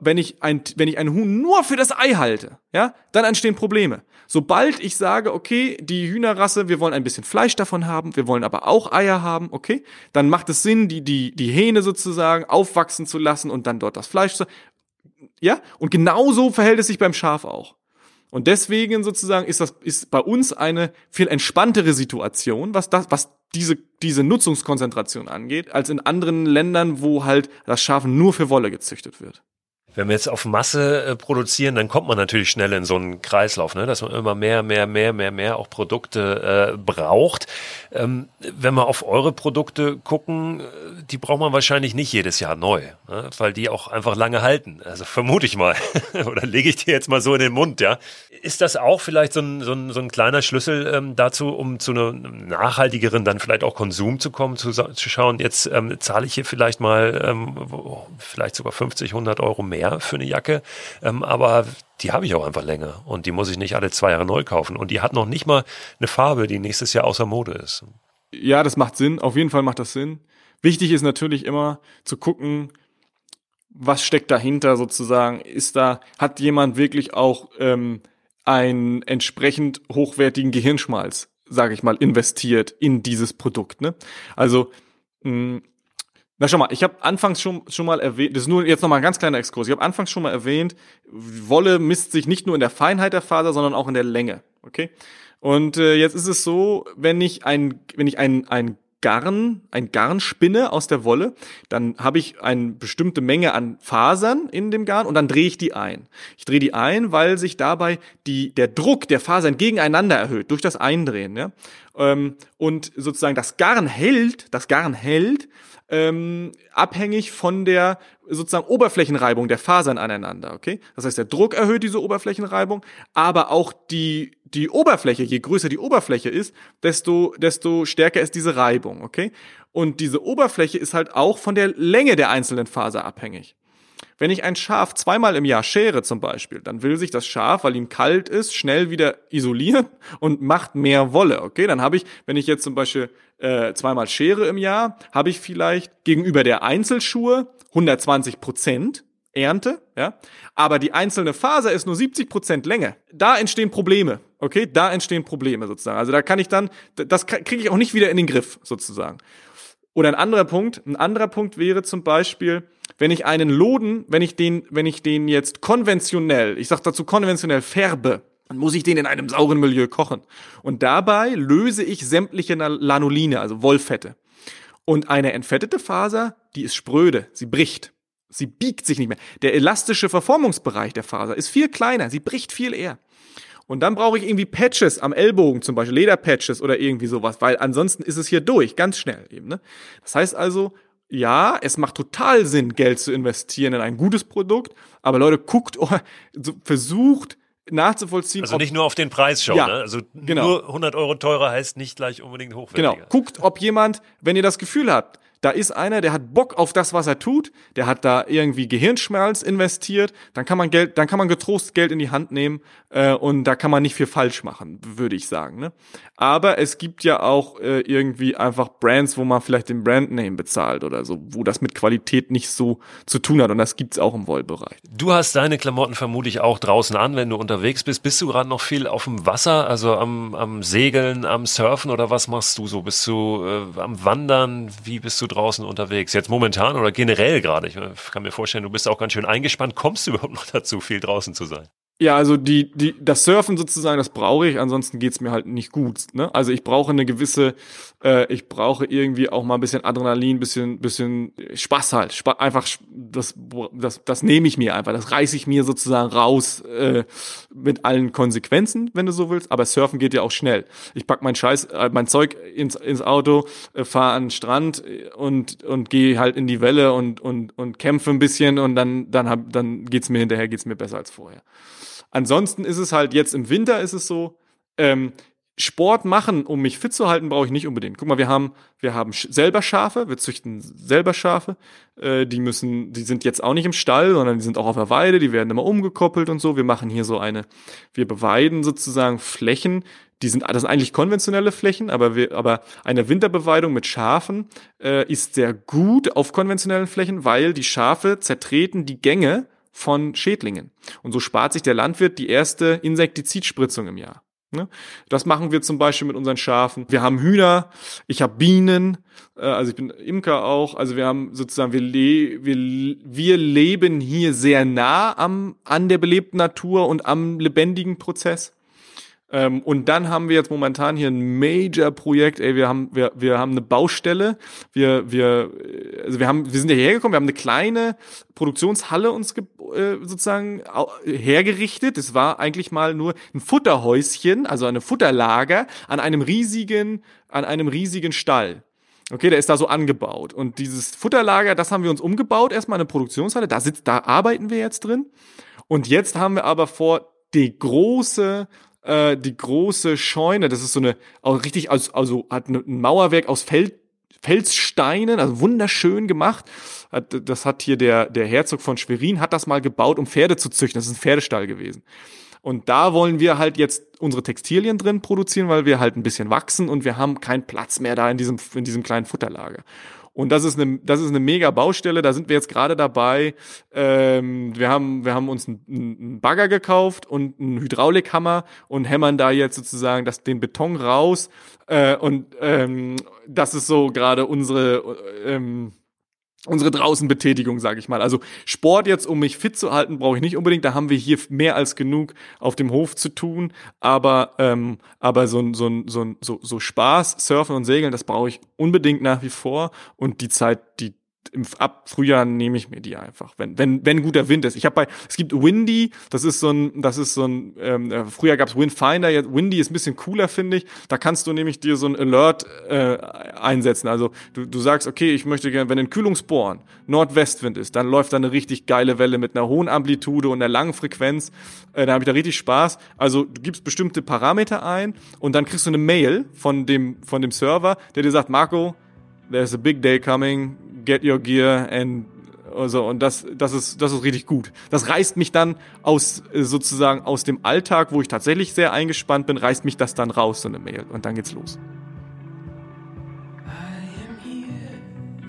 Wenn ich ein, wenn ich ein Huhn nur für das Ei halte, ja, dann entstehen Probleme. Sobald ich sage, okay, die Hühnerrasse, wir wollen ein bisschen Fleisch davon haben, wir wollen aber auch Eier haben, okay, dann macht es Sinn, die, die, die Hähne sozusagen aufwachsen zu lassen und dann dort das Fleisch zu, ja, und genauso verhält es sich beim Schaf auch. Und deswegen sozusagen ist das, ist bei uns eine viel entspanntere Situation, was das, was diese, diese Nutzungskonzentration angeht, als in anderen Ländern, wo halt das Schaf nur für Wolle gezüchtet wird wenn wir jetzt auf Masse äh, produzieren, dann kommt man natürlich schnell in so einen Kreislauf, ne? dass man immer mehr, mehr, mehr, mehr, mehr auch Produkte äh, braucht. Ähm, wenn wir auf eure Produkte gucken, äh, die braucht man wahrscheinlich nicht jedes Jahr neu, ne? weil die auch einfach lange halten. Also vermute ich mal. Oder lege ich dir jetzt mal so in den Mund, ja. Ist das auch vielleicht so ein, so ein, so ein kleiner Schlüssel ähm, dazu, um zu einem nachhaltigeren dann vielleicht auch Konsum zu kommen, zu, zu schauen, jetzt ähm, zahle ich hier vielleicht mal ähm, vielleicht sogar 50, 100 Euro mehr mehr für eine Jacke, ähm, aber die habe ich auch einfach länger und die muss ich nicht alle zwei Jahre neu kaufen und die hat noch nicht mal eine Farbe, die nächstes Jahr außer Mode ist. Ja, das macht Sinn. Auf jeden Fall macht das Sinn. Wichtig ist natürlich immer zu gucken, was steckt dahinter sozusagen. Ist da, hat jemand wirklich auch ähm, einen entsprechend hochwertigen Gehirnschmalz, sage ich mal, investiert in dieses Produkt. Ne? Also mh, na schau mal, ich habe anfangs schon, schon mal erwähnt, das ist nur jetzt nochmal ein ganz kleiner Exkurs, ich habe anfangs schon mal erwähnt, Wolle misst sich nicht nur in der Feinheit der Faser, sondern auch in der Länge. Okay? Und äh, jetzt ist es so, wenn ich ein, wenn ich ein, ein Garn, ein Garn spinne aus der Wolle, dann habe ich eine bestimmte Menge an Fasern in dem Garn und dann drehe ich die ein. Ich drehe die ein, weil sich dabei die, der Druck der Fasern gegeneinander erhöht durch das Eindrehen. Ja? Ähm, und sozusagen das Garn hält, das Garn hält, ähm, abhängig von der sozusagen Oberflächenreibung der Fasern aneinander, okay? Das heißt, der Druck erhöht diese Oberflächenreibung, aber auch die, die Oberfläche, je größer die Oberfläche ist, desto, desto stärker ist diese Reibung, okay? Und diese Oberfläche ist halt auch von der Länge der einzelnen Faser abhängig. Wenn ich ein Schaf zweimal im Jahr schere zum Beispiel, dann will sich das Schaf, weil ihm kalt ist, schnell wieder isolieren und macht mehr Wolle. Okay, dann habe ich, wenn ich jetzt zum Beispiel äh, zweimal schere im Jahr, habe ich vielleicht gegenüber der Einzelschuhe 120 Prozent Ernte, ja, aber die einzelne Faser ist nur 70 Prozent Länge. Da entstehen Probleme, okay, da entstehen Probleme sozusagen. Also da kann ich dann, das kriege ich auch nicht wieder in den Griff sozusagen. Oder ein anderer Punkt, ein anderer Punkt wäre zum Beispiel, wenn ich einen Loden, wenn ich den, wenn ich den jetzt konventionell, ich sag dazu konventionell färbe, dann muss ich den in einem sauren Milieu kochen. Und dabei löse ich sämtliche Lanoline, also Wollfette. Und eine entfettete Faser, die ist spröde, sie bricht. Sie biegt sich nicht mehr. Der elastische Verformungsbereich der Faser ist viel kleiner, sie bricht viel eher. Und dann brauche ich irgendwie Patches am Ellbogen, zum Beispiel Lederpatches oder irgendwie sowas, weil ansonsten ist es hier durch, ganz schnell eben. Ne? Das heißt also, ja, es macht total Sinn, Geld zu investieren in ein gutes Produkt, aber Leute, guckt, versucht nachzuvollziehen. Also nicht nur auf den Preis schauen, ja, ne? also genau. nur 100 Euro teurer heißt nicht gleich unbedingt hochwertiger. Genau, guckt, ob jemand, wenn ihr das Gefühl habt, da ist einer, der hat Bock auf das, was er tut, der hat da irgendwie Gehirnschmalz investiert, dann kann man Geld, dann kann man getrost Geld in die Hand nehmen äh, und da kann man nicht viel falsch machen, würde ich sagen. Ne? Aber es gibt ja auch äh, irgendwie einfach Brands, wo man vielleicht den Brandname bezahlt oder so, wo das mit Qualität nicht so zu tun hat und das gibt's auch im Wollbereich. Du hast deine Klamotten vermutlich auch draußen an, wenn du unterwegs bist. Bist du gerade noch viel auf dem Wasser, also am, am Segeln, am Surfen oder was machst du so? Bist du äh, am Wandern? Wie bist du draußen unterwegs? Jetzt momentan oder generell gerade? Ich kann mir vorstellen, du bist auch ganz schön eingespannt. Kommst du überhaupt noch dazu, viel draußen zu sein? Ja, also die, die, das Surfen sozusagen, das brauche ich, ansonsten geht's mir halt nicht gut. Ne? Also ich brauche eine gewisse, äh, ich brauche irgendwie auch mal ein bisschen Adrenalin, bisschen, bisschen Spaß halt. Spa einfach das, das, das nehme ich mir einfach, das reiße ich mir sozusagen raus äh, mit allen Konsequenzen, wenn du so willst. Aber Surfen geht ja auch schnell. Ich pack mein Scheiß, äh, mein Zeug ins, ins Auto, äh, fahre an den Strand und, und gehe halt in die Welle und, und, und kämpfe ein bisschen und dann, dann, hab, dann geht's mir hinterher, geht's mir besser als vorher. Ansonsten ist es halt jetzt im Winter ist es so, ähm, Sport machen, um mich fit zu halten, brauche ich nicht unbedingt. Guck mal, wir haben, wir haben selber Schafe, wir züchten selber Schafe. Äh, die müssen, die sind jetzt auch nicht im Stall, sondern die sind auch auf der Weide, die werden immer umgekoppelt und so. Wir machen hier so eine, wir beweiden sozusagen Flächen, die sind, das sind eigentlich konventionelle Flächen, aber wir, aber eine Winterbeweidung mit Schafen äh, ist sehr gut auf konventionellen Flächen, weil die Schafe zertreten die Gänge von Schädlingen. Und so spart sich der Landwirt die erste Insektizidspritzung im Jahr. Ne? Das machen wir zum Beispiel mit unseren Schafen. Wir haben Hühner, ich habe Bienen, äh, also ich bin Imker auch. Also wir haben sozusagen, wir, le wir, wir leben hier sehr nah am, an der belebten Natur und am lebendigen Prozess. Ähm, und dann haben wir jetzt momentan hier ein Major-Projekt. Ey, wir haben wir wir haben eine Baustelle. Wir wir also wir haben wir sind ja hergekommen. Wir haben eine kleine Produktionshalle uns äh, sozusagen hergerichtet. Es war eigentlich mal nur ein Futterhäuschen, also eine Futterlager an einem riesigen an einem riesigen Stall. Okay, der ist da so angebaut. Und dieses Futterlager, das haben wir uns umgebaut, erstmal eine Produktionshalle. Da sitzt, da arbeiten wir jetzt drin. Und jetzt haben wir aber vor, die große äh, die große Scheune, das ist so eine, auch richtig, also, also hat ein Mauerwerk aus Feld, Felssteinen, also wunderschön gemacht. Das hat hier der, der Herzog von Schwerin, hat das mal gebaut, um Pferde zu züchten. Das ist ein Pferdestall gewesen. Und da wollen wir halt jetzt unsere Textilien drin produzieren, weil wir halt ein bisschen wachsen und wir haben keinen Platz mehr da in diesem, in diesem kleinen Futterlager. Und das ist eine, das ist eine mega Baustelle. Da sind wir jetzt gerade dabei. Ähm, wir haben, wir haben uns einen, einen Bagger gekauft und einen Hydraulikhammer und hämmern da jetzt sozusagen das, den Beton raus. Äh, und ähm, das ist so gerade unsere, ähm, unsere Draußenbetätigung, sage ich mal. Also Sport jetzt, um mich fit zu halten, brauche ich nicht unbedingt. Da haben wir hier mehr als genug auf dem Hof zu tun. Aber ähm, aber so so so so so Spaß, Surfen und Segeln, das brauche ich unbedingt nach wie vor. Und die Zeit, die im, ab Frühjahr nehme ich mir die einfach, wenn wenn wenn guter Wind ist. Ich habe bei es gibt Windy, das ist so ein das ist so ein ähm, äh, früher gab es Windfinder, jetzt Windy ist ein bisschen cooler finde ich. Da kannst du nämlich dir so ein Alert äh, einsetzen. Also du du sagst, okay, ich möchte gerne, wenn ein Kühlungsbohren Nordwestwind ist, dann läuft da eine richtig geile Welle mit einer hohen Amplitude und einer langen Frequenz. Äh, da habe ich da richtig Spaß. Also du gibst bestimmte Parameter ein und dann kriegst du eine Mail von dem von dem Server, der dir sagt, Marco, there's a big day coming get your gear and also und das das ist das ist richtig gut. Das reißt mich dann aus äh, sozusagen aus dem Alltag, wo ich tatsächlich sehr eingespannt bin, reißt mich das dann raus so eine Mail und dann geht's los.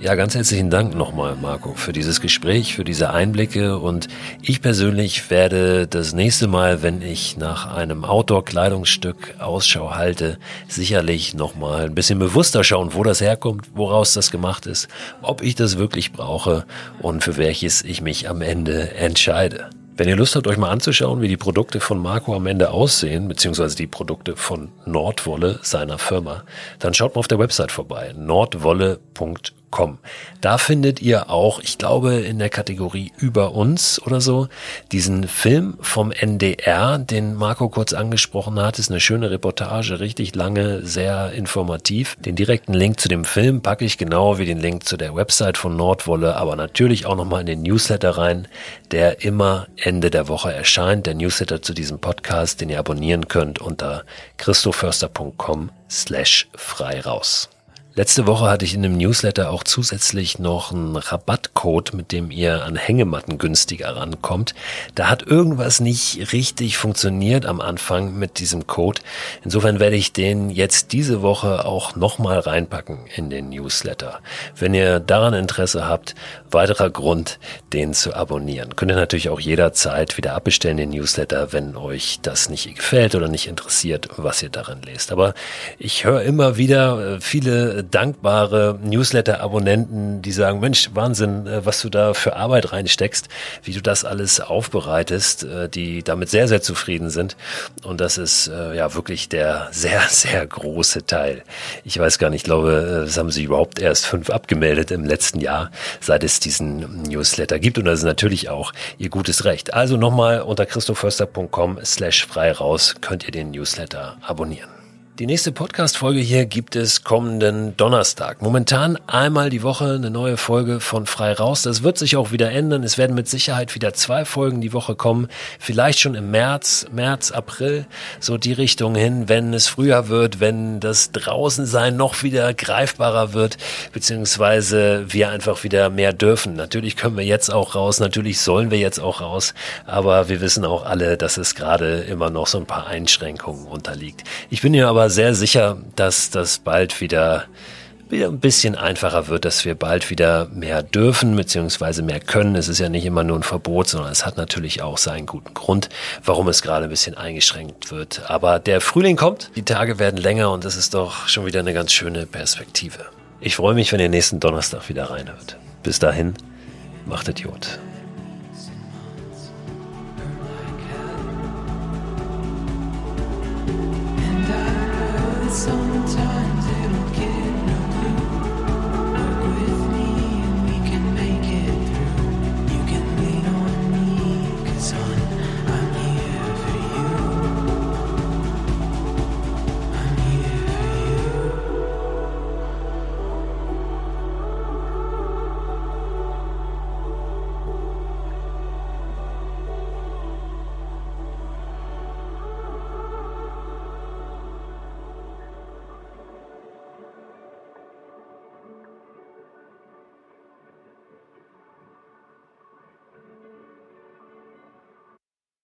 Ja, ganz herzlichen Dank nochmal, Marco, für dieses Gespräch, für diese Einblicke. Und ich persönlich werde das nächste Mal, wenn ich nach einem Outdoor-Kleidungsstück Ausschau halte, sicherlich nochmal ein bisschen bewusster schauen, wo das herkommt, woraus das gemacht ist, ob ich das wirklich brauche und für welches ich mich am Ende entscheide. Wenn ihr Lust habt, euch mal anzuschauen, wie die Produkte von Marco am Ende aussehen, beziehungsweise die Produkte von Nordwolle, seiner Firma, dann schaut mal auf der Website vorbei, nordwolle.com Com. Da findet ihr auch, ich glaube, in der Kategorie über uns oder so, diesen Film vom NDR, den Marco kurz angesprochen hat. Ist eine schöne Reportage, richtig lange, sehr informativ. Den direkten Link zu dem Film packe ich genau wie den Link zu der Website von Nordwolle, aber natürlich auch nochmal in den Newsletter rein, der immer Ende der Woche erscheint. Der Newsletter zu diesem Podcast, den ihr abonnieren könnt unter christoförster.com slash frei raus. Letzte Woche hatte ich in dem Newsletter auch zusätzlich noch einen Rabattcode, mit dem ihr an Hängematten günstiger rankommt. Da hat irgendwas nicht richtig funktioniert am Anfang mit diesem Code. Insofern werde ich den jetzt diese Woche auch nochmal reinpacken in den Newsletter. Wenn ihr daran Interesse habt, weiterer Grund, den zu abonnieren. Könnt ihr natürlich auch jederzeit wieder abbestellen, den Newsletter, wenn euch das nicht gefällt oder nicht interessiert, was ihr daran lest. Aber ich höre immer wieder äh, viele dankbare Newsletter-Abonnenten, die sagen, Mensch, Wahnsinn, äh, was du da für Arbeit reinsteckst, wie du das alles aufbereitest, äh, die damit sehr, sehr zufrieden sind. Und das ist äh, ja wirklich der sehr, sehr große Teil. Ich weiß gar nicht, ich glaube, es haben sie überhaupt erst fünf abgemeldet im letzten Jahr, seit es diesen Newsletter gibt. Und das ist natürlich auch ihr gutes Recht. Also nochmal unter christoförster.com slash frei raus könnt ihr den Newsletter abonnieren. Die nächste Podcast-Folge hier gibt es kommenden Donnerstag. Momentan einmal die Woche eine neue Folge von Frei Raus. Das wird sich auch wieder ändern. Es werden mit Sicherheit wieder zwei Folgen die Woche kommen. Vielleicht schon im März, März, April, so die Richtung hin, wenn es früher wird, wenn das Draußensein noch wieder greifbarer wird, beziehungsweise wir einfach wieder mehr dürfen. Natürlich können wir jetzt auch raus, natürlich sollen wir jetzt auch raus, aber wir wissen auch alle, dass es gerade immer noch so ein paar Einschränkungen unterliegt. Ich bin hier sehr sicher, dass das bald wieder wieder ein bisschen einfacher wird, dass wir bald wieder mehr dürfen bzw. mehr können. Es ist ja nicht immer nur ein Verbot, sondern es hat natürlich auch seinen guten Grund, warum es gerade ein bisschen eingeschränkt wird. Aber der Frühling kommt, die Tage werden länger und das ist doch schon wieder eine ganz schöne Perspektive. Ich freue mich, wenn ihr nächsten Donnerstag wieder reinhört. Bis dahin, macht Idiot. Song